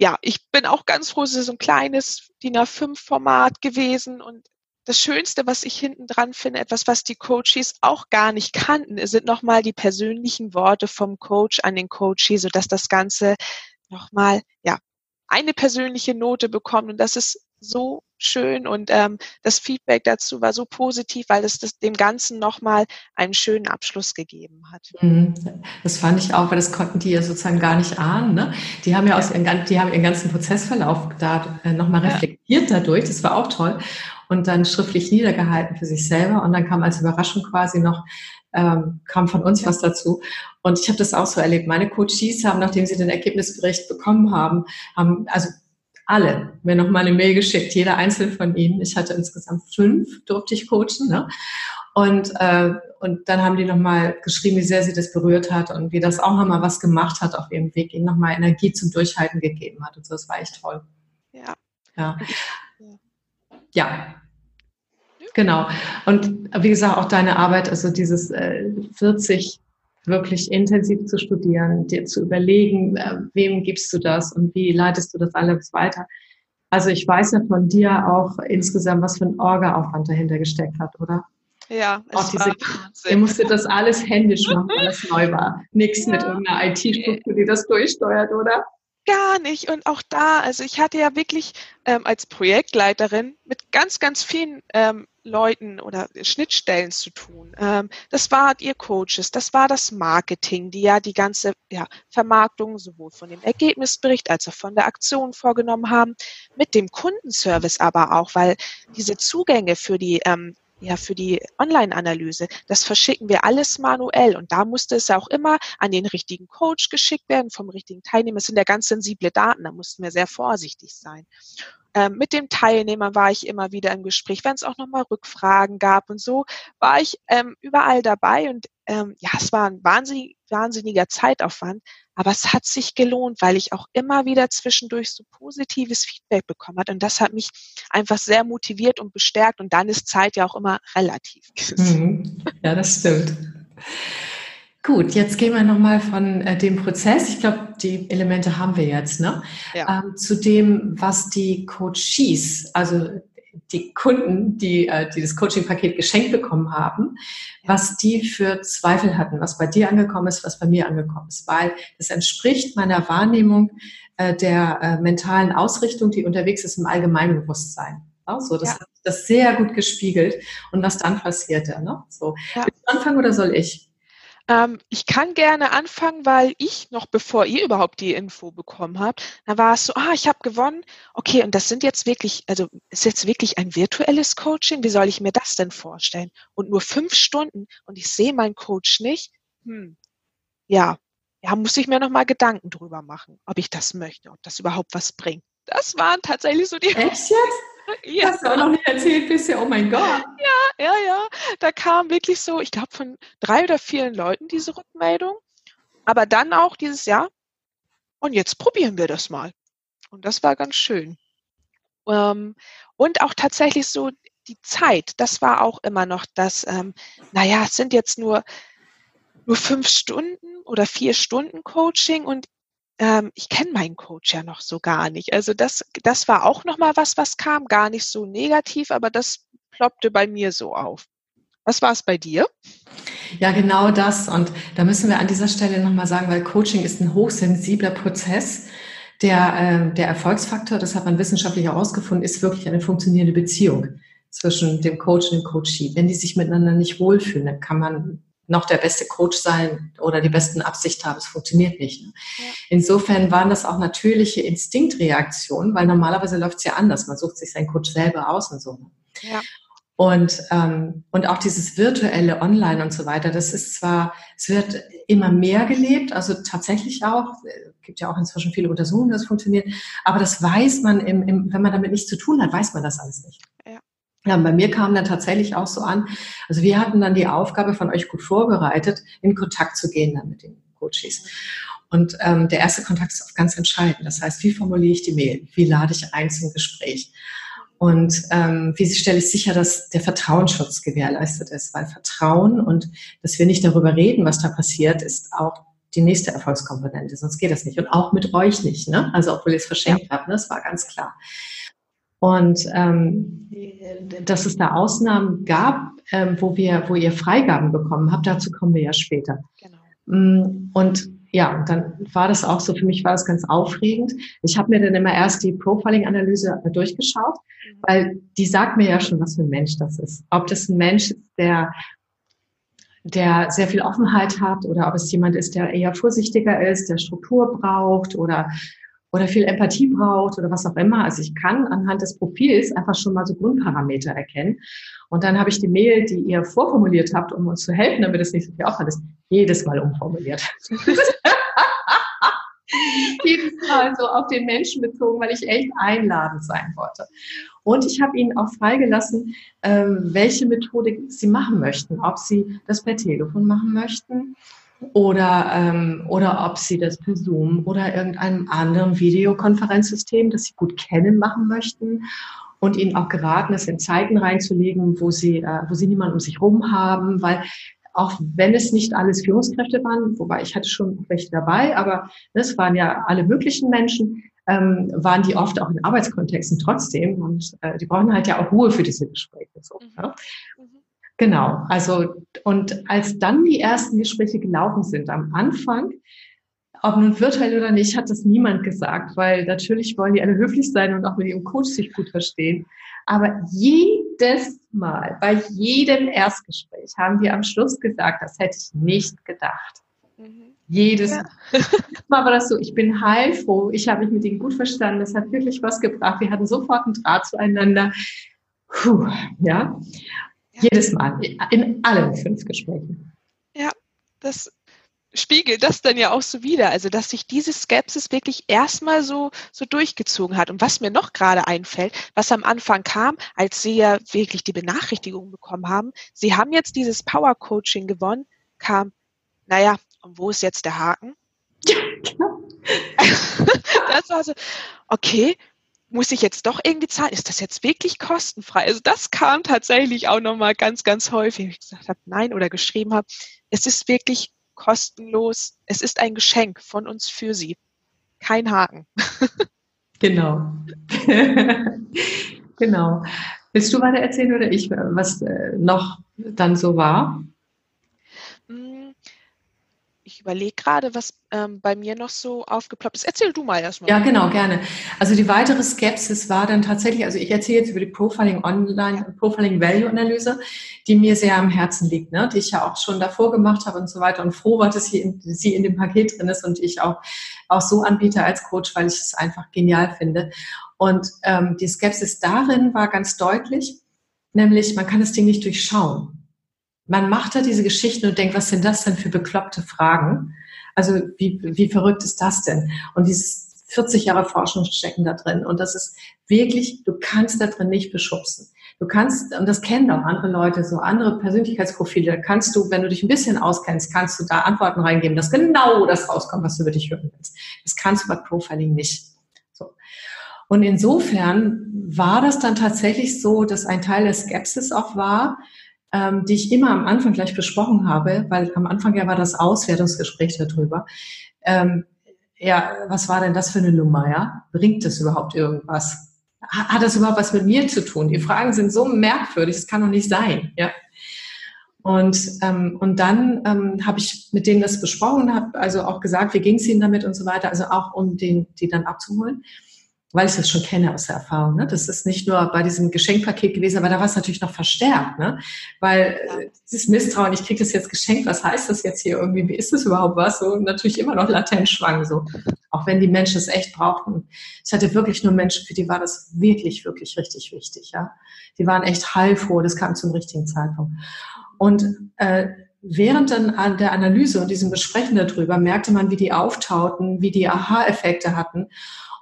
ja, ich bin auch ganz froh, es ist ein kleines DIN A5-Format gewesen und das Schönste, was ich hinten dran finde, etwas, was die Coaches auch gar nicht kannten, sind nochmal die persönlichen Worte vom Coach an den Coachee, sodass das Ganze nochmal, ja, eine persönliche Note bekommt. Und das ist so schön und ähm, das Feedback dazu war so positiv, weil es das dem Ganzen nochmal einen schönen Abschluss gegeben hat. Mhm. Das fand ich auch, weil das konnten die ja sozusagen gar nicht ahnen. Ne? Die haben ja, aus ihren, die haben ihren ganzen Prozessverlauf da äh, nochmal reflektiert ja. dadurch. Das war auch toll. Und dann schriftlich niedergehalten für sich selber. Und dann kam als Überraschung quasi noch ähm, kam von uns ja. was dazu. Und ich habe das auch so erlebt. Meine Coaches haben, nachdem sie den Ergebnisbericht bekommen haben, haben also alle mir nochmal eine Mail geschickt, jeder einzelne von ihnen. Ich hatte insgesamt fünf, durfte ich coachen. Ne? Und, äh, und dann haben die nochmal geschrieben, wie sehr sie das berührt hat und wie das auch nochmal was gemacht hat auf ihrem Weg, ihnen nochmal Energie zum Durchhalten gegeben hat. Und so, das war echt toll. Ja. Ja. ja. Genau. Und wie gesagt, auch deine Arbeit, also dieses äh, 40 wirklich intensiv zu studieren, dir zu überlegen, äh, wem gibst du das und wie leitest du das alles weiter. Also ich weiß ja von dir auch insgesamt, was für ein Orga-Aufwand dahinter gesteckt hat, oder? Ja, es auch diese, war ihr musstet das alles händisch machen, weil es neu war. Nichts ja. mit irgendeiner IT-Struktur, die das durchsteuert, oder? Gar nicht. Und auch da, also ich hatte ja wirklich ähm, als Projektleiterin mit ganz, ganz vielen ähm, Leuten oder Schnittstellen zu tun. Ähm, das war ihr Coaches, das war das Marketing, die ja die ganze ja, Vermarktung sowohl von dem Ergebnisbericht als auch von der Aktion vorgenommen haben, mit dem Kundenservice aber auch, weil diese Zugänge für die ähm, ja, für die Online-Analyse, das verschicken wir alles manuell und da musste es auch immer an den richtigen Coach geschickt werden, vom richtigen Teilnehmer. Es sind ja ganz sensible Daten, da mussten wir sehr vorsichtig sein. Ähm, mit dem Teilnehmer war ich immer wieder im Gespräch, wenn es auch nochmal Rückfragen gab und so war ich ähm, überall dabei und ähm, ja, es war ein wahnsinnig, wahnsinniger Zeitaufwand, aber es hat sich gelohnt, weil ich auch immer wieder zwischendurch so positives Feedback bekommen hat und das hat mich einfach sehr motiviert und bestärkt und dann ist Zeit ja auch immer relativ. Mhm. Ja, das stimmt. Gut, jetzt gehen wir nochmal von äh, dem Prozess, ich glaube, die Elemente haben wir jetzt, ne? Ja. Ähm, zu dem, was die Coaches, also die Kunden, die, äh, die das Coaching-Paket geschenkt bekommen haben, was die für Zweifel hatten, was bei dir angekommen ist, was bei mir angekommen ist, weil das entspricht meiner Wahrnehmung äh, der äh, mentalen Ausrichtung, die unterwegs ist im Allgemeinbewusstsein. Ja, so, das ja. hat das sehr gut gespiegelt und was dann passierte. Ne? So, ja. anfangen oder soll ich? Ähm, ich kann gerne anfangen, weil ich noch bevor ihr überhaupt die Info bekommen habt, da war es so, ah, ich habe gewonnen. Okay, und das sind jetzt wirklich, also ist jetzt wirklich ein virtuelles Coaching? Wie soll ich mir das denn vorstellen? Und nur fünf Stunden und ich sehe meinen Coach nicht. Hm, ja, ja, muss ich mir noch mal Gedanken drüber machen, ob ich das möchte, ob das überhaupt was bringt. Das waren tatsächlich so die. Echt jetzt? Ja. Hast du auch noch nicht erzählt bisher, oh mein Gott. Ja, ja, ja. Da kam wirklich so, ich glaube, von drei oder vier Leuten diese Rückmeldung. Aber dann auch dieses Jahr. Und jetzt probieren wir das mal. Und das war ganz schön. Ähm, und auch tatsächlich so die Zeit, das war auch immer noch das, ähm, naja, es sind jetzt nur, nur fünf Stunden oder vier Stunden Coaching und ähm, ich kenne meinen Coach ja noch so gar nicht. Also das, das war auch nochmal was, was kam, gar nicht so negativ, aber das ploppte bei mir so auf. Was war es bei dir? Ja, genau das. Und da müssen wir an dieser Stelle nochmal sagen, weil Coaching ist ein hochsensibler Prozess. Der, äh, der Erfolgsfaktor, das hat man wissenschaftlich herausgefunden, ist wirklich eine funktionierende Beziehung zwischen dem Coach und dem Coachee. Wenn die sich miteinander nicht wohlfühlen, dann kann man noch der beste Coach sein oder die besten Absicht haben. Es funktioniert nicht. Ne? Ja. Insofern waren das auch natürliche Instinktreaktionen, weil normalerweise läuft es ja anders. Man sucht sich seinen Coach selber aus und so. Ne? Ja. Und, ähm, und auch dieses virtuelle Online und so weiter, das ist zwar, es wird immer mehr gelebt, also tatsächlich auch, es gibt ja auch inzwischen viele Untersuchungen, dass es funktioniert, aber das weiß man, im, im, wenn man damit nichts zu tun hat, weiß man das alles nicht. Ja. Bei mir kam dann tatsächlich auch so an, also wir hatten dann die Aufgabe von euch gut vorbereitet, in Kontakt zu gehen dann mit den Coaches. Und ähm, der erste Kontakt ist auch ganz entscheidend. Das heißt, wie formuliere ich die Mail? Wie lade ich ein zum Gespräch? Und ähm, wie stelle ich sicher, dass der Vertrauensschutz gewährleistet ist? Weil Vertrauen und dass wir nicht darüber reden, was da passiert, ist auch die nächste Erfolgskomponente. Sonst geht das nicht. Und auch mit euch nicht. Ne? Also obwohl ihr es verschenkt habt, ne? das war ganz klar. Und ähm, dass es da Ausnahmen gab, ähm, wo wir, wo ihr Freigaben bekommen habt, dazu kommen wir ja später. Genau. Mm, und ja, dann war das auch so, für mich war das ganz aufregend. Ich habe mir dann immer erst die Profiling-Analyse durchgeschaut, mhm. weil die sagt mir ja schon, was für ein Mensch das ist. Ob das ein Mensch ist, der, der sehr viel Offenheit hat oder ob es jemand ist, der eher vorsichtiger ist, der Struktur braucht oder, oder viel Empathie braucht oder was auch immer. Also ich kann anhand des Profils einfach schon mal so Grundparameter erkennen. Und dann habe ich die Mail, die ihr vorformuliert habt, um uns zu helfen, damit es nicht so viel Aufwand ist, jedes Mal umformuliert. jedes Mal so auf den Menschen bezogen, weil ich echt einladend sein wollte. Und ich habe ihnen auch freigelassen, ähm, welche Methodik sie machen möchten. Ob sie das per Telefon machen möchten oder, ähm, oder ob sie das per Zoom oder irgendeinem anderen Videokonferenzsystem, das sie gut kennen, machen möchten und ihnen auch geraten, es in Zeiten reinzulegen, wo sie, äh, wo sie niemanden um sich rum haben, weil auch wenn es nicht alles Führungskräfte waren, wobei ich hatte schon welche dabei, aber es waren ja alle möglichen Menschen, ähm, waren die oft auch in Arbeitskontexten trotzdem und äh, die brauchen halt ja auch Ruhe für diese Gespräche. So, mhm. ja? Genau, also und als dann die ersten Gespräche gelaufen sind am Anfang, ob nun virtuell oder nicht, hat das niemand gesagt, weil natürlich wollen die alle höflich sein und auch mit ihrem Coach sich gut verstehen. Aber jedes Mal, bei jedem Erstgespräch haben wir am Schluss gesagt, das hätte ich nicht gedacht. Mhm. Jedes ja. Mal war das so, ich bin heilfroh, ich habe mich mit ihnen gut verstanden, das hat wirklich was gebracht. Wir hatten sofort einen Draht zueinander. Puh, ja. Jedes Mal, in allen fünf Gesprächen. Ja, das spiegelt das dann ja auch so wieder, also dass sich diese Skepsis wirklich erstmal so, so durchgezogen hat. Und was mir noch gerade einfällt, was am Anfang kam, als Sie ja wirklich die Benachrichtigung bekommen haben, Sie haben jetzt dieses Power Coaching gewonnen, kam, naja, und wo ist jetzt der Haken? Ja, genau. das war so, okay, muss ich jetzt doch irgendwie zahlen? Ist das jetzt wirklich kostenfrei? Also das kam tatsächlich auch nochmal ganz, ganz häufig. Ich gesagt habe, nein, oder geschrieben habe, es ist wirklich kostenlos. Es ist ein Geschenk von uns für Sie. Kein Haken. genau. genau. Willst du weiter erzählen oder ich, was äh, noch dann so war? Ich überlege gerade, was ähm, bei mir noch so aufgeploppt ist. Erzähl du mal erstmal. Ja, genau, gerne. Also die weitere Skepsis war dann tatsächlich, also ich erzähle jetzt über die Profiling Online, Profiling Value Analyse, die mir sehr am Herzen liegt, ne? die ich ja auch schon davor gemacht habe und so weiter und froh war, dass sie in, sie in dem Paket drin ist und ich auch, auch so anbiete als Coach, weil ich es einfach genial finde. Und ähm, die Skepsis darin war ganz deutlich, nämlich man kann das Ding nicht durchschauen man macht da diese Geschichten und denkt, was sind das denn für bekloppte Fragen? Also wie, wie verrückt ist das denn? Und dieses 40 Jahre Forschung stecken da drin. Und das ist wirklich, du kannst da drin nicht beschubsen. Du kannst, und das kennen auch andere Leute, so andere Persönlichkeitsprofile, da kannst du, wenn du dich ein bisschen auskennst, kannst du da Antworten reingeben, dass genau das rauskommt, was du über dich hören willst. Das kannst du bei Profiling nicht. So. Und insofern war das dann tatsächlich so, dass ein Teil der Skepsis auch war, ähm, die ich immer am Anfang gleich besprochen habe, weil am Anfang ja war das Auswertungsgespräch darüber. Ähm, ja, was war denn das für eine Nummer, ja? Bringt das überhaupt irgendwas? Hat das überhaupt was mit mir zu tun? Die Fragen sind so merkwürdig, das kann doch nicht sein, ja? Und, ähm, und dann ähm, habe ich mit denen das besprochen, habe also auch gesagt, wie ging es ihnen damit und so weiter, also auch um den, die dann abzuholen weil ich das schon kenne aus der Erfahrung. Ne? Das ist nicht nur bei diesem Geschenkpaket gewesen, aber da war es natürlich noch verstärkt, ne? weil ja. Äh, dieses Misstrauen, ich kriege das jetzt geschenkt, was heißt das jetzt hier irgendwie, wie ist das überhaupt was? So natürlich immer noch latent schwang, so. auch wenn die Menschen es echt brauchten. Ich hatte wirklich nur Menschen, für die war das wirklich, wirklich richtig wichtig. Ja? Die waren echt heilfroh, das kam zum richtigen Zeitpunkt. Und äh, während dann an der Analyse und diesem Besprechen darüber merkte man, wie die auftauten, wie die Aha-Effekte hatten.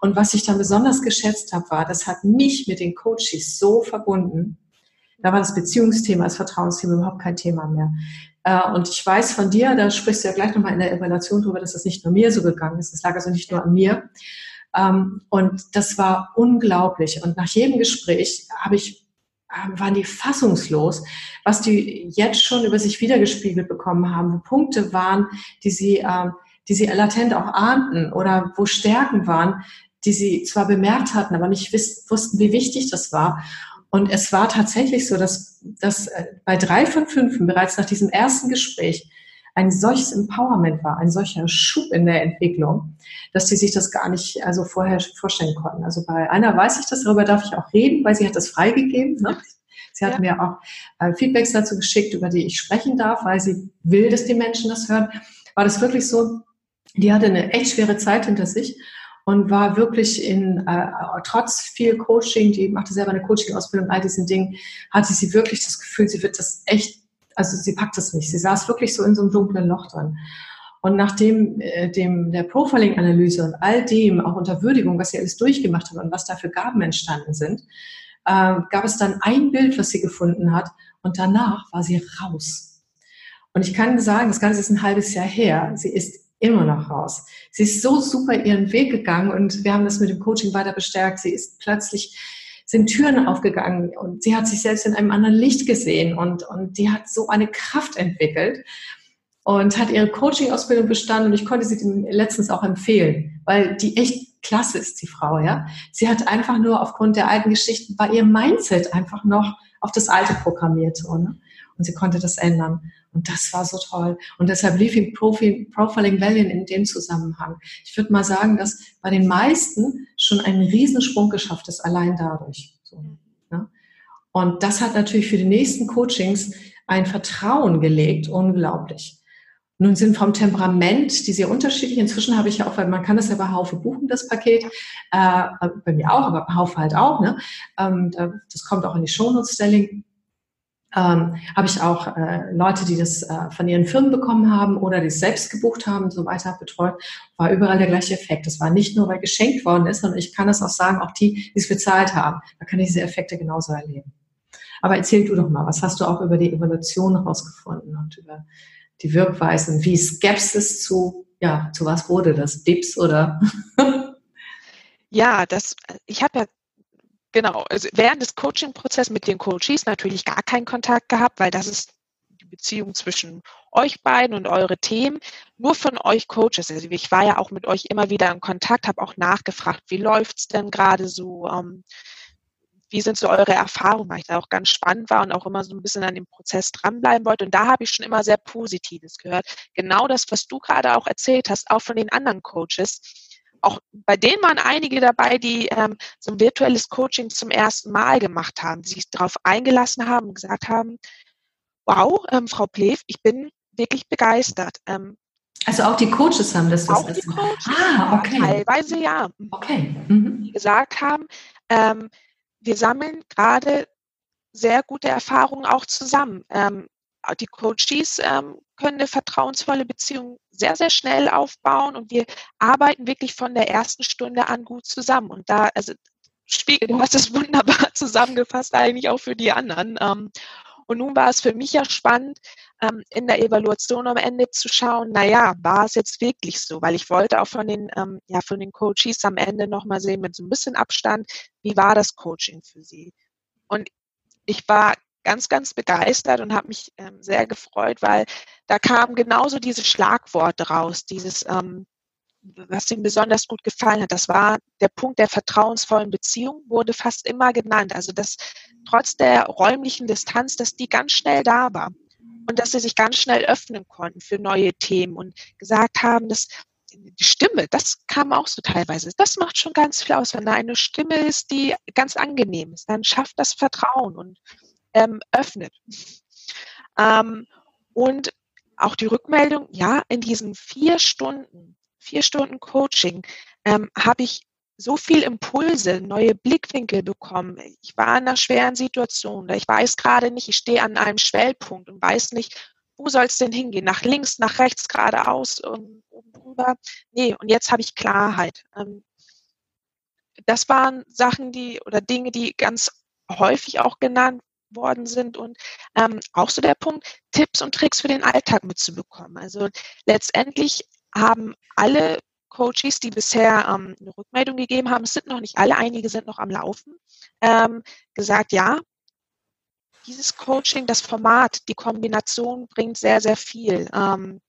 Und was ich dann besonders geschätzt habe, war, das hat mich mit den Coaches so verbunden. Da war das Beziehungsthema, das Vertrauensthema überhaupt kein Thema mehr. Äh, und ich weiß von dir, da sprichst du ja gleich nochmal in der Evaluation drüber, dass das nicht nur mir so gegangen ist. Das lag also nicht nur an mir. Ähm, und das war unglaublich. Und nach jedem Gespräch habe ich ähm, waren die fassungslos, was die jetzt schon über sich wiedergespiegelt bekommen haben, wo Punkte waren, die sie, ähm, die sie latent auch ahnten oder wo Stärken waren, die sie zwar bemerkt hatten, aber nicht wussten, wie wichtig das war. Und es war tatsächlich so, dass, dass äh, bei drei von fünf bereits nach diesem ersten Gespräch ein solches Empowerment war, ein solcher Schub in der Entwicklung, dass sie sich das gar nicht also vorher vorstellen konnten. Also bei einer weiß ich das, darüber darf ich auch reden, weil sie hat das freigegeben. Ne? Sie hat ja. mir auch äh, Feedbacks dazu geschickt, über die ich sprechen darf, weil sie will, dass die Menschen das hören. War das wirklich so? Die hatte eine echt schwere Zeit hinter sich und war wirklich in, äh, trotz viel Coaching, die machte selber eine Coaching-Ausbildung, all diesen Dingen, hatte sie wirklich das Gefühl, sie wird das echt, also sie packt es nicht. Sie saß wirklich so in so einem dunklen Loch drin. Und nachdem äh, dem, der Profiling-Analyse und all dem, auch unter Würdigung, was sie alles durchgemacht hat und was da für Gaben entstanden sind, äh, gab es dann ein Bild, was sie gefunden hat und danach war sie raus. Und ich kann sagen, das Ganze ist ein halbes Jahr her. Sie ist immer noch raus. Sie ist so super ihren Weg gegangen und wir haben das mit dem Coaching weiter bestärkt. Sie ist plötzlich sind Türen aufgegangen und sie hat sich selbst in einem anderen Licht gesehen und, und die hat so eine Kraft entwickelt und hat ihre Coaching-Ausbildung bestanden und ich konnte sie letztens auch empfehlen, weil die echt klasse ist, die Frau, ja. Sie hat einfach nur aufgrund der alten Geschichten, war ihr Mindset einfach noch auf das Alte programmiert, so, ne? Und sie konnte das ändern. Und das war so toll. Und deshalb lief Profi, Profiling Valiant in dem Zusammenhang. Ich würde mal sagen, dass bei den meisten schon ein Riesensprung geschafft ist, allein dadurch. So, ne? Und das hat natürlich für die nächsten Coachings ein Vertrauen gelegt, unglaublich. Nun sind vom Temperament die sehr unterschiedlich. Inzwischen habe ich ja auch, weil man kann das ja bei Haufe buchen, das Paket. Äh, bei mir auch, aber bei Haufe halt auch. Ne? Ähm, das kommt auch in die Shownotes, der Link. Ähm, habe ich auch äh, Leute, die das äh, von ihren Firmen bekommen haben oder die es selbst gebucht haben, so weiter betreut, war überall der gleiche Effekt. Das war nicht nur, weil geschenkt worden ist, sondern ich kann das auch sagen, auch die, die es bezahlt haben, da kann ich diese Effekte genauso erleben. Aber erzähl du doch mal, was hast du auch über die Evolution herausgefunden und über die Wirkweisen, wie Skepsis zu, ja, zu was wurde das? Dips oder? ja, das, ich habe ja genau, also während des Coaching-Prozesses mit den Coaches natürlich gar keinen Kontakt gehabt, weil das ist die Beziehung zwischen euch beiden und eure Themen. Nur von euch Coaches. Also ich war ja auch mit euch immer wieder in Kontakt, habe auch nachgefragt, wie läuft's denn gerade so? Ähm, wie sind so eure Erfahrungen, weil ich da auch ganz spannend war und auch immer so ein bisschen an dem Prozess dranbleiben wollte. Und da habe ich schon immer sehr Positives gehört. Genau das, was du gerade auch erzählt hast, auch von den anderen Coaches. Auch bei denen waren einige dabei, die ähm, so ein virtuelles Coaching zum ersten Mal gemacht haben, die sich darauf eingelassen haben und gesagt haben, wow, ähm, Frau Plev, ich bin wirklich begeistert. Ähm, also auch die Coaches haben das. Auch die Coaches. Ah, okay. Teilweise ja. Okay. Mhm. Die gesagt haben, ähm, wir sammeln gerade sehr gute Erfahrungen auch zusammen. Ähm, die Coaches ähm, können eine vertrauensvolle Beziehung sehr, sehr schnell aufbauen und wir arbeiten wirklich von der ersten Stunde an gut zusammen. Und da, also Spiegel, du hast es wunderbar zusammengefasst, eigentlich auch für die anderen. Ähm, und nun war es für mich ja spannend, ähm, in der Evaluation am Ende zu schauen, naja, war es jetzt wirklich so? Weil ich wollte auch von den, ähm, ja, von den Coaches am Ende nochmal sehen, mit so ein bisschen Abstand, wie war das Coaching für sie? Und ich war ganz, ganz begeistert und habe mich ähm, sehr gefreut, weil da kamen genauso diese Schlagworte raus, dieses, ähm, was ihm besonders gut gefallen hat. Das war der Punkt der vertrauensvollen Beziehung, wurde fast immer genannt. Also dass trotz der räumlichen Distanz, dass die ganz schnell da war und dass sie sich ganz schnell öffnen konnten für neue Themen und gesagt haben, dass die Stimme, das kam auch so teilweise. Das macht schon ganz viel aus. Wenn da eine Stimme ist, die ganz angenehm ist, dann schafft das Vertrauen und ähm, öffnet. Ähm, und auch die Rückmeldung, ja, in diesen vier Stunden, vier Stunden Coaching, ähm, habe ich so viel Impulse, neue Blickwinkel bekommen. Ich war in einer schweren Situation. Ich weiß gerade nicht, ich stehe an einem Schwellpunkt und weiß nicht, wo soll es denn hingehen? Nach links, nach rechts, geradeaus, oben drüber? Nee, und jetzt habe ich Klarheit. Ähm, das waren Sachen, die oder Dinge, die ganz häufig auch genannt worden sind und ähm, auch so der Punkt, Tipps und Tricks für den Alltag mitzubekommen. Also letztendlich haben alle Coaches, die bisher ähm, eine Rückmeldung gegeben haben, es sind noch nicht alle, einige sind noch am Laufen, ähm, gesagt, ja, dieses Coaching, das Format, die Kombination bringt sehr, sehr viel. Ähm,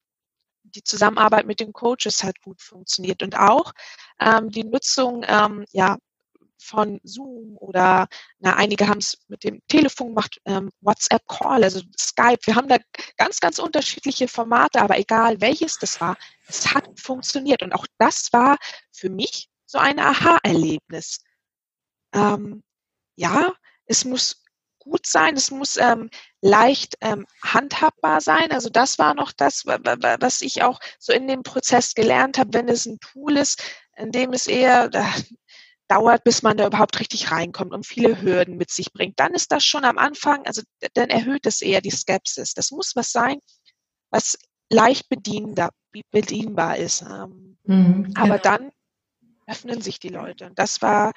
die Zusammenarbeit mit den Coaches hat gut funktioniert und auch ähm, die Nutzung ähm, ja, von Zoom oder na, einige haben es mit dem Telefon gemacht, ähm, WhatsApp Call, also Skype. Wir haben da ganz, ganz unterschiedliche Formate, aber egal welches das war, es hat funktioniert. Und auch das war für mich so ein Aha-Erlebnis. Ähm, ja, es muss gut sein, es muss ähm, leicht ähm, handhabbar sein. Also das war noch das, was ich auch so in dem Prozess gelernt habe, wenn es ein Tool ist, in dem es eher dauert, bis man da überhaupt richtig reinkommt und viele Hürden mit sich bringt, dann ist das schon am Anfang, also dann erhöht es eher die Skepsis. Das muss was sein, was leicht bedienbar, bedienbar ist. Ähm, mhm, aber genau. dann öffnen sich die Leute. Und das war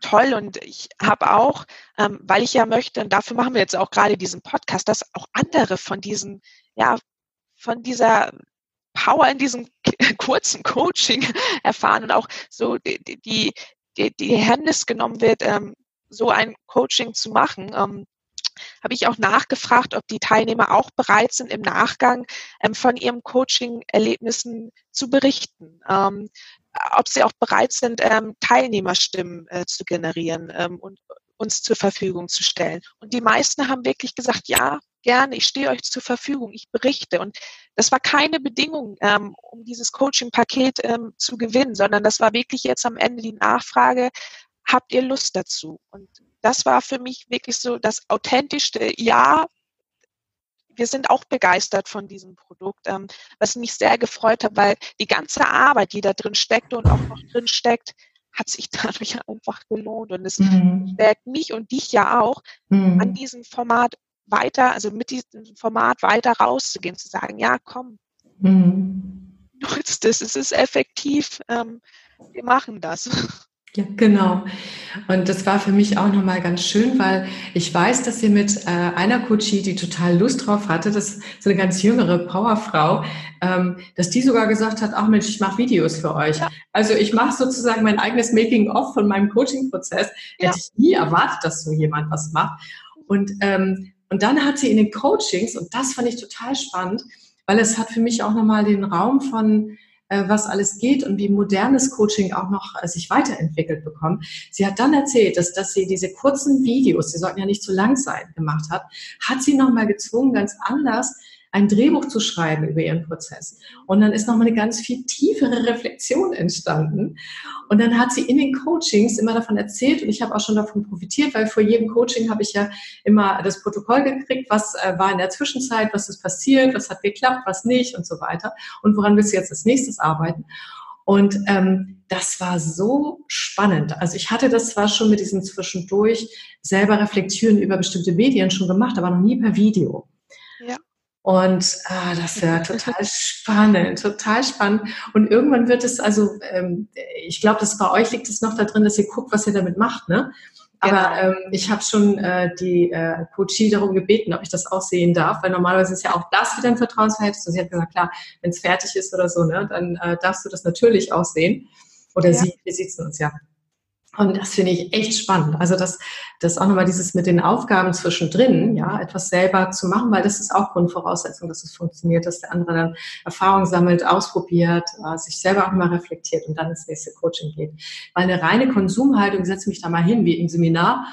toll und ich habe auch, ähm, weil ich ja möchte, und dafür machen wir jetzt auch gerade diesen Podcast, dass auch andere von diesen, ja, von dieser Power in diesem kurzen Coaching erfahren und auch so die, die, die, die Hemmnis genommen wird, ähm, so ein Coaching zu machen. Ähm, habe ich auch nachgefragt, ob die Teilnehmer auch bereit sind, im Nachgang ähm, von ihren Coaching-Erlebnissen zu berichten. Ähm, ob sie auch bereit sind, ähm, Teilnehmerstimmen äh, zu generieren ähm, und uns zur Verfügung zu stellen. Und die meisten haben wirklich gesagt, ja, gerne, ich stehe euch zur Verfügung, ich berichte. Und das war keine Bedingung, ähm, um dieses Coaching-Paket ähm, zu gewinnen, sondern das war wirklich jetzt am Ende die Nachfrage, habt ihr Lust dazu? Und das war für mich wirklich so das authentischste Ja. Wir sind auch begeistert von diesem Produkt, ähm, was mich sehr gefreut hat, weil die ganze Arbeit, die da drin steckte und auch noch drin steckt, hat sich dadurch einfach gelohnt. Und es mhm. stärkt mich und dich ja auch, mhm. an diesem Format weiter, also mit diesem Format weiter rauszugehen, zu sagen, ja, komm, mhm. nutzt es, es ist effektiv, ähm, wir machen das. Ja, genau. Und das war für mich auch nochmal ganz schön, weil ich weiß, dass sie mit äh, einer Coachie, die total Lust drauf hatte, das ist so eine ganz jüngere Powerfrau, ähm, dass die sogar gesagt hat, ach Mensch, ich mache Videos für euch. Ja. Also ich mache sozusagen mein eigenes Making-of von meinem Coaching-Prozess. Ja. Hätte ich nie erwartet, dass so jemand was macht. Und ähm, und dann hat sie in den Coachings, und das fand ich total spannend, weil es hat für mich auch nochmal den Raum von, äh, was alles geht und wie modernes Coaching auch noch äh, sich weiterentwickelt bekommen. Sie hat dann erzählt, dass, dass sie diese kurzen Videos, die sollten ja nicht zu lang sein, gemacht hat, hat sie nochmal gezwungen, ganz anders ein Drehbuch zu schreiben über ihren Prozess. Und dann ist nochmal eine ganz viel tiefere Reflexion entstanden. Und dann hat sie in den Coachings immer davon erzählt und ich habe auch schon davon profitiert, weil vor jedem Coaching habe ich ja immer das Protokoll gekriegt, was äh, war in der Zwischenzeit, was ist passiert, was hat geklappt, was nicht und so weiter und woran willst du jetzt als nächstes arbeiten. Und ähm, das war so spannend. Also ich hatte das zwar schon mit diesem Zwischendurch selber reflektieren über bestimmte Medien schon gemacht, aber noch nie per Video. Ja. Und ah, das wäre total spannend, total spannend. Und irgendwann wird es, also ähm, ich glaube, dass bei euch liegt es noch da drin, dass ihr guckt, was ihr damit macht, ne? Aber genau. ähm, ich habe schon äh, die äh, Coachie darum gebeten, ob ich das auch sehen darf, weil normalerweise ist ja auch das wieder ein Vertrauensverhältnis. Und sie hat gesagt, klar, wenn es fertig ist oder so, ne, dann äh, darfst du das natürlich auch sehen. Oder ja. sie, wir sitzen uns ja. Und das finde ich echt spannend. Also das, das auch nochmal dieses mit den Aufgaben zwischendrin, ja, etwas selber zu machen, weil das ist auch Grundvoraussetzung, dass es funktioniert, dass der andere dann Erfahrung sammelt, ausprobiert, äh, sich selber auch mal reflektiert und dann ins nächste Coaching geht. Weil eine reine Konsumhaltung, setze mich da mal hin, wie im Seminar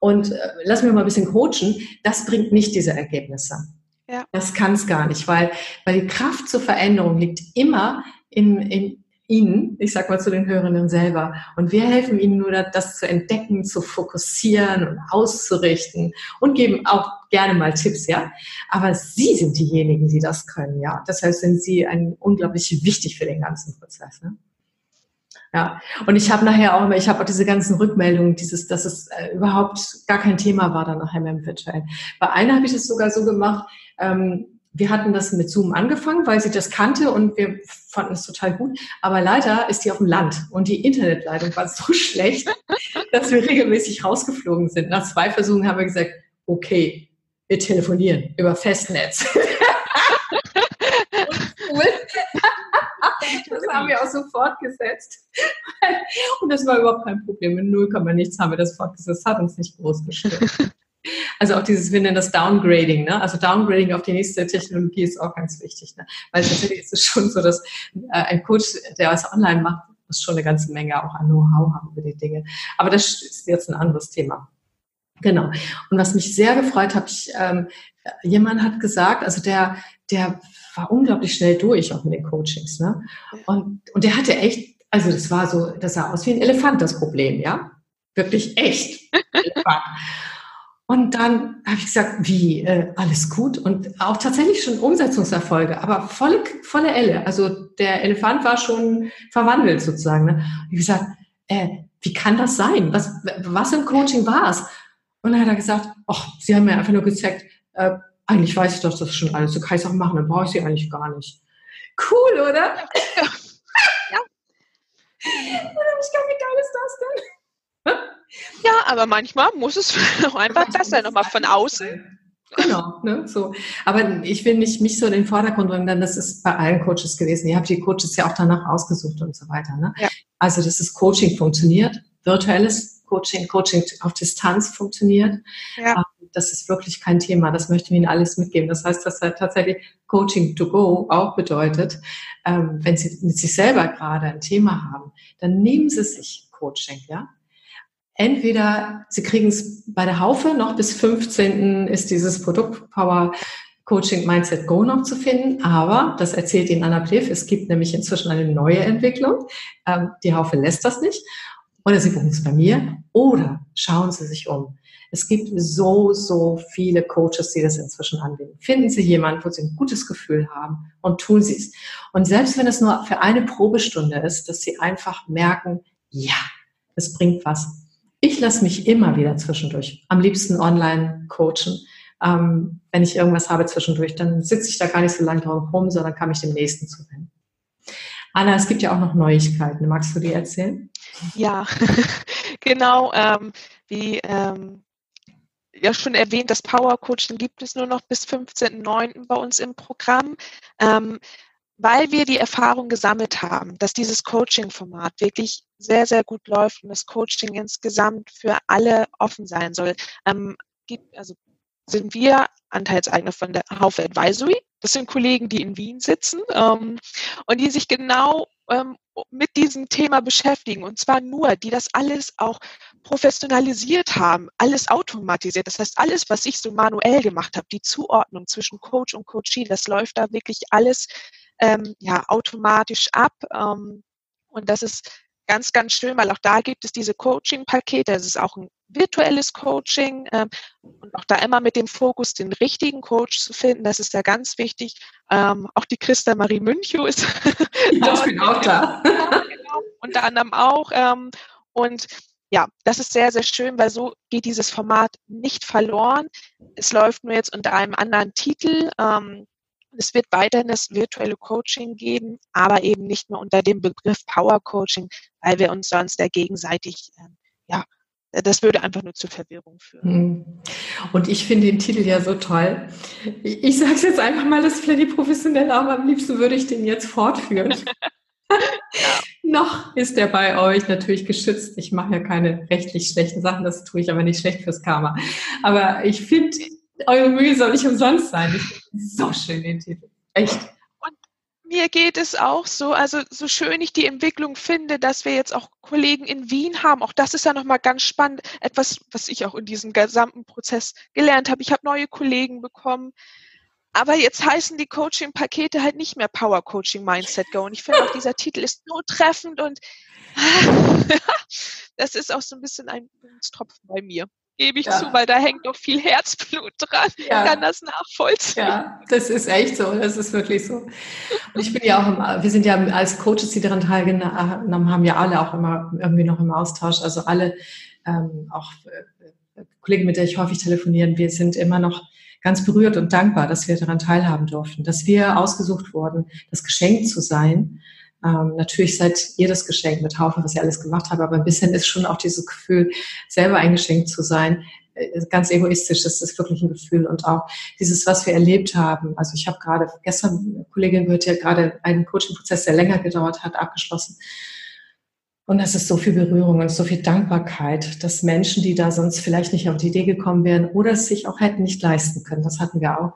und äh, lass mir mal ein bisschen coachen, das bringt nicht diese Ergebnisse. Ja. Das kann es gar nicht, weil, weil die Kraft zur Veränderung liegt immer in, in, Ihnen, ich sag mal zu den Hörerinnen selber. Und wir helfen Ihnen nur, das zu entdecken, zu fokussieren und auszurichten und geben auch gerne mal Tipps, ja. Aber Sie sind diejenigen, die das können, ja. Deshalb sind Sie ein, unglaublich wichtig für den ganzen Prozess. Ne? Ja, und ich habe nachher auch immer, ich habe auch diese ganzen Rückmeldungen, dieses, dass es äh, überhaupt gar kein Thema war dann nachher mehr im Virtuellen. Bei einer habe ich es sogar so gemacht, ähm, wir hatten das mit Zoom angefangen, weil sie das kannte und wir fanden es total gut. Aber leider ist die auf dem Land und die Internetleitung war so schlecht, dass wir regelmäßig rausgeflogen sind. Nach zwei Versuchen haben wir gesagt, okay, wir telefonieren über Festnetz. das haben wir auch so fortgesetzt. Und das war überhaupt kein Problem. In null Komma nichts haben wir das fortgesetzt. Das hat uns nicht groß gestört. Also auch dieses, wir nennen das Downgrading, ne? Also Downgrading auf die nächste Technologie ist auch ganz wichtig, ne? Weil tatsächlich ist es schon so, dass äh, ein Coach, der was online macht, muss schon eine ganze Menge auch an Know-how haben über die Dinge. Aber das ist jetzt ein anderes Thema. Genau. Und was mich sehr gefreut hat, ich, ähm, jemand hat gesagt, also der, der war unglaublich schnell durch auch mit den Coachings, ne? Und, und der hatte echt, also das war so, das sah aus wie ein Elefant, das Problem, ja? Wirklich echt. Elefant. Und dann habe ich gesagt, wie, äh, alles gut und auch tatsächlich schon Umsetzungserfolge, aber volle, volle Elle. Also der Elefant war schon verwandelt sozusagen. Ne? Ich gesagt, äh, wie kann das sein? Was, was im Coaching war es? Und dann hat er gesagt, ach, Sie haben mir einfach nur gezeigt, äh, eigentlich weiß ich doch das schon alles, du kannst auch machen, dann brauche ich sie eigentlich gar nicht. Cool, oder? Ja. ja. Und dann habe ich gedacht, wie geil ist das denn? Ja, aber manchmal muss es auch einfach das sein, nochmal von außen. Genau, ne, so. Aber ich will nicht mich so in den Vordergrund bringen, denn das ist bei allen Coaches gewesen. Ihr habt die Coaches ja auch danach ausgesucht und so weiter. Ne? Ja. Also, dass das Coaching funktioniert, virtuelles Coaching, Coaching auf Distanz funktioniert. Ja. Ähm, das ist wirklich kein Thema. Das möchte ich Ihnen alles mitgeben. Das heißt, dass halt tatsächlich Coaching to go auch bedeutet, ähm, wenn Sie mit sich selber gerade ein Thema haben, dann nehmen Sie sich Coaching, ja entweder Sie kriegen es bei der Haufe, noch bis 15. ist dieses Produkt Power Coaching Mindset Go noch zu finden, aber das erzählt Ihnen Anna Plev, es gibt nämlich inzwischen eine neue Entwicklung. Ähm, die Haufe lässt das nicht. Oder Sie buchen es bei mir oder schauen Sie sich um. Es gibt so, so viele Coaches, die das inzwischen anbieten. Finden Sie jemanden, wo Sie ein gutes Gefühl haben und tun Sie es. Und selbst wenn es nur für eine Probestunde ist, dass Sie einfach merken, ja, es bringt was. Ich lasse mich immer wieder zwischendurch, am liebsten online coachen. Ähm, wenn ich irgendwas habe zwischendurch, dann sitze ich da gar nicht so lange drauf rum, sondern kann mich dem nächsten zuwenden. Anna, es gibt ja auch noch Neuigkeiten. Magst du die erzählen? Ja, genau. Ähm, wie ähm, ja schon erwähnt, das Power Coaching gibt es nur noch bis 15.09. bei uns im Programm. Ähm, weil wir die Erfahrung gesammelt haben, dass dieses Coaching-Format wirklich sehr, sehr gut läuft und das Coaching insgesamt für alle offen sein soll, ähm, gibt, also sind wir Anteilseigner von der Haufe Advisory. Das sind Kollegen, die in Wien sitzen ähm, und die sich genau ähm, mit diesem Thema beschäftigen. Und zwar nur, die das alles auch professionalisiert haben, alles automatisiert. Das heißt, alles, was ich so manuell gemacht habe, die Zuordnung zwischen Coach und Coachee, das läuft da wirklich alles ähm, ja, automatisch ab. Ähm, und das ist ganz, ganz schön, weil auch da gibt es diese Coaching-Pakete. Das ist auch ein virtuelles Coaching ähm, und auch da immer mit dem Fokus, den richtigen Coach zu finden. Das ist ja ganz wichtig. Ähm, auch die Christa Marie Münchow ist ich bin auch da. genau, unter anderem auch. Ähm, und ja, das ist sehr, sehr schön, weil so geht dieses Format nicht verloren. Es läuft nur jetzt unter einem anderen Titel. Ähm, es wird weiterhin das virtuelle Coaching geben, aber eben nicht mehr unter dem Begriff Power Coaching, weil wir uns sonst der gegenseitig, äh, ja, das würde einfach nur zu Verwirrung führen. Hm. Und ich finde den Titel ja so toll. Ich sage es jetzt einfach mal, das ist vielleicht professionell, aber am liebsten würde ich den jetzt fortführen. Noch ist er bei euch natürlich geschützt. Ich mache ja keine rechtlich schlechten Sachen, das tue ich aber nicht schlecht fürs Karma. Aber ich finde eure Mühe soll nicht umsonst sein. Ich so schön den Titel. Echt. Und mir geht es auch so, also so schön ich die Entwicklung finde, dass wir jetzt auch Kollegen in Wien haben. Auch das ist ja nochmal ganz spannend. Etwas, was ich auch in diesem gesamten Prozess gelernt habe. Ich habe neue Kollegen bekommen. Aber jetzt heißen die Coaching-Pakete halt nicht mehr Power Coaching Mindset Go. Und ich finde auch dieser Titel ist so treffend und das ist auch so ein bisschen ein Tropfen bei mir gebe ich ja. zu, weil da hängt doch viel Herzblut dran. Ja. Ich kann das nachvollziehen. Ja, das ist echt so. Das ist wirklich so. Und ich bin ja auch, im, wir sind ja als Coaches, die daran teilgenommen haben, ja alle auch immer irgendwie noch im Austausch. Also alle, ähm, auch äh, Kollegen, mit denen ich häufig telefonieren, wir sind immer noch ganz berührt und dankbar, dass wir daran teilhaben durften, dass wir ausgesucht wurden, das Geschenk zu sein ähm, natürlich seid ihr das Geschenk mit Haufen, was ihr alles gemacht habt, aber ein bisschen ist schon auch dieses Gefühl, selber ein Geschenk zu sein. Äh, ganz egoistisch, das ist wirklich ein Gefühl. Und auch dieses, was wir erlebt haben. Also ich habe gerade gestern, eine Kollegin wird ja gerade einen Coaching-Prozess, der länger gedauert hat, abgeschlossen. Und das ist so viel Berührung und so viel Dankbarkeit, dass Menschen, die da sonst vielleicht nicht auf die Idee gekommen wären oder es sich auch hätten nicht leisten können, das hatten wir auch,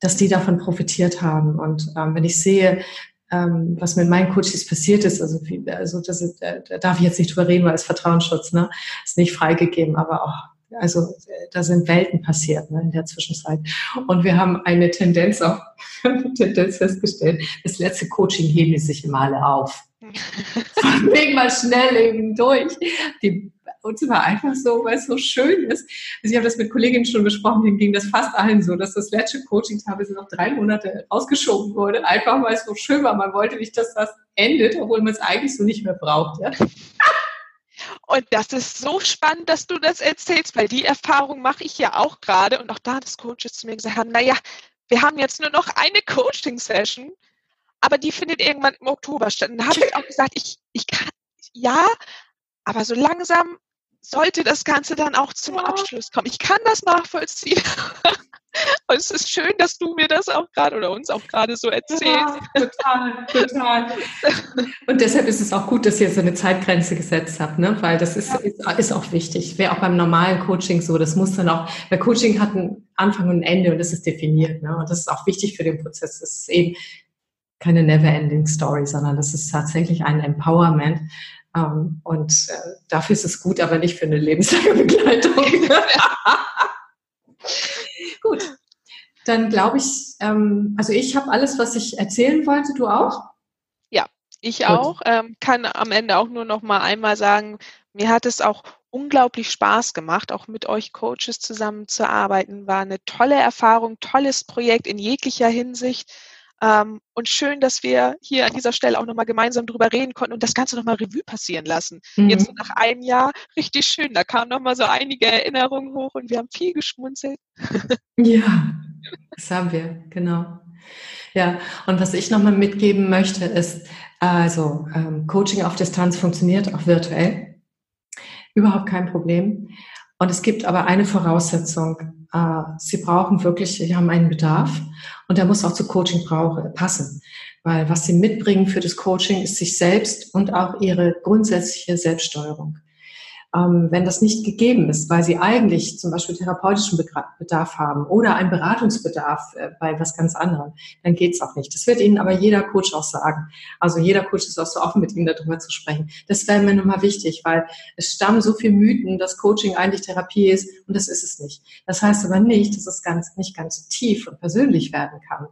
dass die davon profitiert haben. Und ähm, wenn ich sehe, ähm, was mit meinen Coaches passiert ist, also, wie, also das ist, äh, da darf ich jetzt nicht drüber reden, weil es Vertrauensschutz, ne, ist nicht freigegeben, aber auch also da sind Welten passiert ne, in der Zwischenzeit. Und wir haben eine Tendenz auch eine Tendenz festgestellt. Das letzte Coaching heben die sich alle auf. Wegen mal schnell eben durch. Die uns war einfach so, weil es so schön ist. Also ich habe das mit Kolleginnen schon besprochen, denen ging das fast allen so, dass das letzte Coaching teilweise noch drei Monate ausgeschoben wurde, einfach weil es so schön war. Man wollte nicht, dass das endet, obwohl man es eigentlich so nicht mehr braucht. Ja? Und das ist so spannend, dass du das erzählst, weil die Erfahrung mache ich ja auch gerade und auch da das Coaches zu mir gesagt haben, naja, wir haben jetzt nur noch eine Coaching-Session, aber die findet irgendwann im Oktober statt. Und da habe ich auch gesagt, ich, ich kann, ja, aber so langsam sollte das Ganze dann auch zum ja. Abschluss kommen. Ich kann das nachvollziehen. Und es ist schön, dass du mir das auch gerade oder uns auch gerade so erzählst. Ja, total, total. Und deshalb ist es auch gut, dass ihr so eine Zeitgrenze gesetzt habt, ne? weil das ist, ja. ist, ist, auch wichtig. Wäre auch beim normalen Coaching so. Das muss dann auch, weil Coaching hat einen Anfang und ein Ende und das ist definiert. Ne? Und das ist auch wichtig für den Prozess. Das ist eben keine never-ending Story, sondern das ist tatsächlich ein Empowerment. Ähm, und äh, dafür ist es gut, aber nicht für eine lebenslange Begleitung. gut, dann glaube ich, ähm, also ich habe alles, was ich erzählen wollte, du auch? Ja, ich auch. Ähm, kann am Ende auch nur noch mal einmal sagen, mir hat es auch unglaublich Spaß gemacht, auch mit euch Coaches zusammenzuarbeiten. War eine tolle Erfahrung, tolles Projekt in jeglicher Hinsicht. Ähm, und schön, dass wir hier an dieser Stelle auch nochmal gemeinsam drüber reden konnten und das Ganze nochmal Revue passieren lassen. Mhm. Jetzt nach einem Jahr richtig schön. Da kamen nochmal so einige Erinnerungen hoch und wir haben viel geschmunzelt. Ja, das haben wir, genau. Ja, und was ich nochmal mitgeben möchte, ist, also ähm, Coaching auf Distanz funktioniert auch virtuell. Überhaupt kein Problem. Und es gibt aber eine Voraussetzung. Äh, Sie brauchen wirklich, Sie haben einen Bedarf und der muss auch zu Coaching passen. Weil was Sie mitbringen für das Coaching ist sich selbst und auch Ihre grundsätzliche Selbststeuerung. Ähm, wenn das nicht gegeben ist, weil sie eigentlich zum Beispiel therapeutischen Bedarf haben oder einen Beratungsbedarf äh, bei was ganz anderem, dann geht's auch nicht. Das wird Ihnen aber jeder Coach auch sagen. Also jeder Coach ist auch so offen, mit Ihnen darüber zu sprechen. Das wäre mir nochmal wichtig, weil es stammen so viele Mythen, dass Coaching eigentlich Therapie ist und das ist es nicht. Das heißt aber nicht, dass es ganz, nicht ganz tief und persönlich werden kann.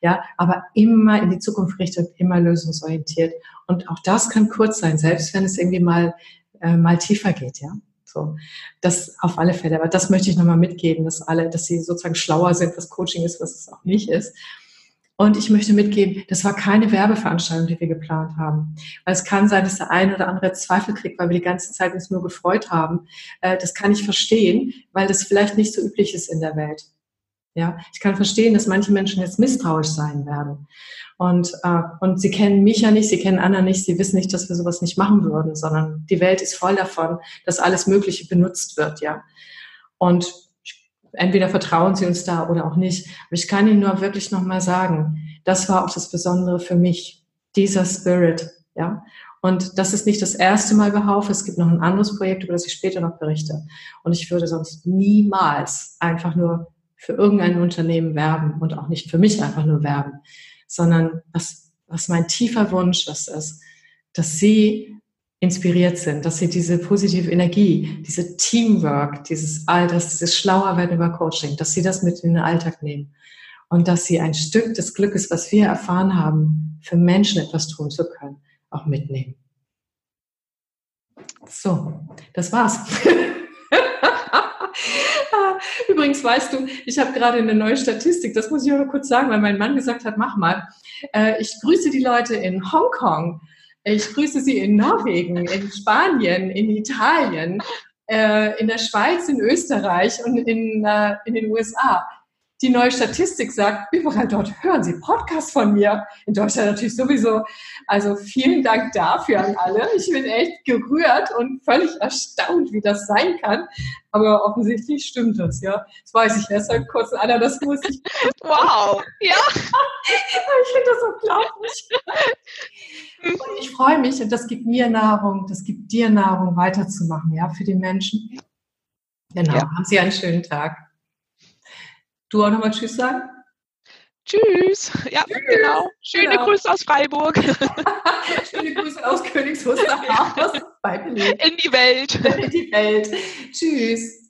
Ja, aber immer in die Zukunft richtet, immer lösungsorientiert. Und auch das kann kurz sein, selbst wenn es irgendwie mal äh, mal tiefer geht, ja. So, das auf alle Fälle. Aber das möchte ich nochmal mitgeben, dass alle, dass sie sozusagen schlauer sind, was Coaching ist, was es auch nicht ist. Und ich möchte mitgeben, das war keine Werbeveranstaltung, die wir geplant haben. Weil es kann sein, dass der eine oder andere Zweifel kriegt, weil wir die ganze Zeit uns nur gefreut haben. Äh, das kann ich verstehen, weil das vielleicht nicht so üblich ist in der Welt. Ja, ich kann verstehen, dass manche Menschen jetzt misstrauisch sein werden. Und, äh, und sie kennen mich ja nicht, sie kennen Anna nicht, sie wissen nicht, dass wir sowas nicht machen würden, sondern die Welt ist voll davon, dass alles Mögliche benutzt wird, ja. Und entweder vertrauen sie uns da oder auch nicht. Aber ich kann Ihnen nur wirklich nochmal sagen, das war auch das Besondere für mich, dieser Spirit, ja. Und das ist nicht das erste Mal bei. Es gibt noch ein anderes Projekt, über das ich später noch berichte. Und ich würde sonst niemals einfach nur für irgendein Unternehmen werben und auch nicht für mich einfach nur werben, sondern was, was mein tiefer Wunsch ist, ist, dass sie inspiriert sind, dass sie diese positive Energie, diese Teamwork, dieses Alters, dieses Schlauerwerden über Coaching, dass sie das mit in den Alltag nehmen und dass sie ein Stück des Glückes, was wir erfahren haben, für Menschen etwas tun zu können, auch mitnehmen. So, das war's. Übrigens weißt du, ich habe gerade eine neue Statistik, das muss ich aber kurz sagen, weil mein Mann gesagt hat, mach mal. Äh, ich grüße die Leute in Hongkong, ich grüße sie in Norwegen, in Spanien, in Italien, äh, in der Schweiz, in Österreich und in, äh, in den USA. Die neue Statistik sagt, überall dort hören Sie Podcast von mir. In Deutschland natürlich sowieso. Also vielen Dank dafür an alle. Ich bin echt gerührt und völlig erstaunt, wie das sein kann. Aber offensichtlich stimmt das, ja. Das weiß ich erst seit kurzem. Anna, das muss ich. Wow, ja. ich finde das unglaublich. Und ich freue mich und das gibt mir Nahrung, das gibt dir Nahrung, weiterzumachen, ja, für die Menschen. Genau, ja. haben Sie einen schönen Tag. Du auch nochmal Tschüss sagen? Tschüss. Ja, Tschüss. genau. Schöne genau. Grüße aus Freiburg. Schöne Grüße aus Königs Wusterhaus. In die Welt. In die Welt. Tschüss.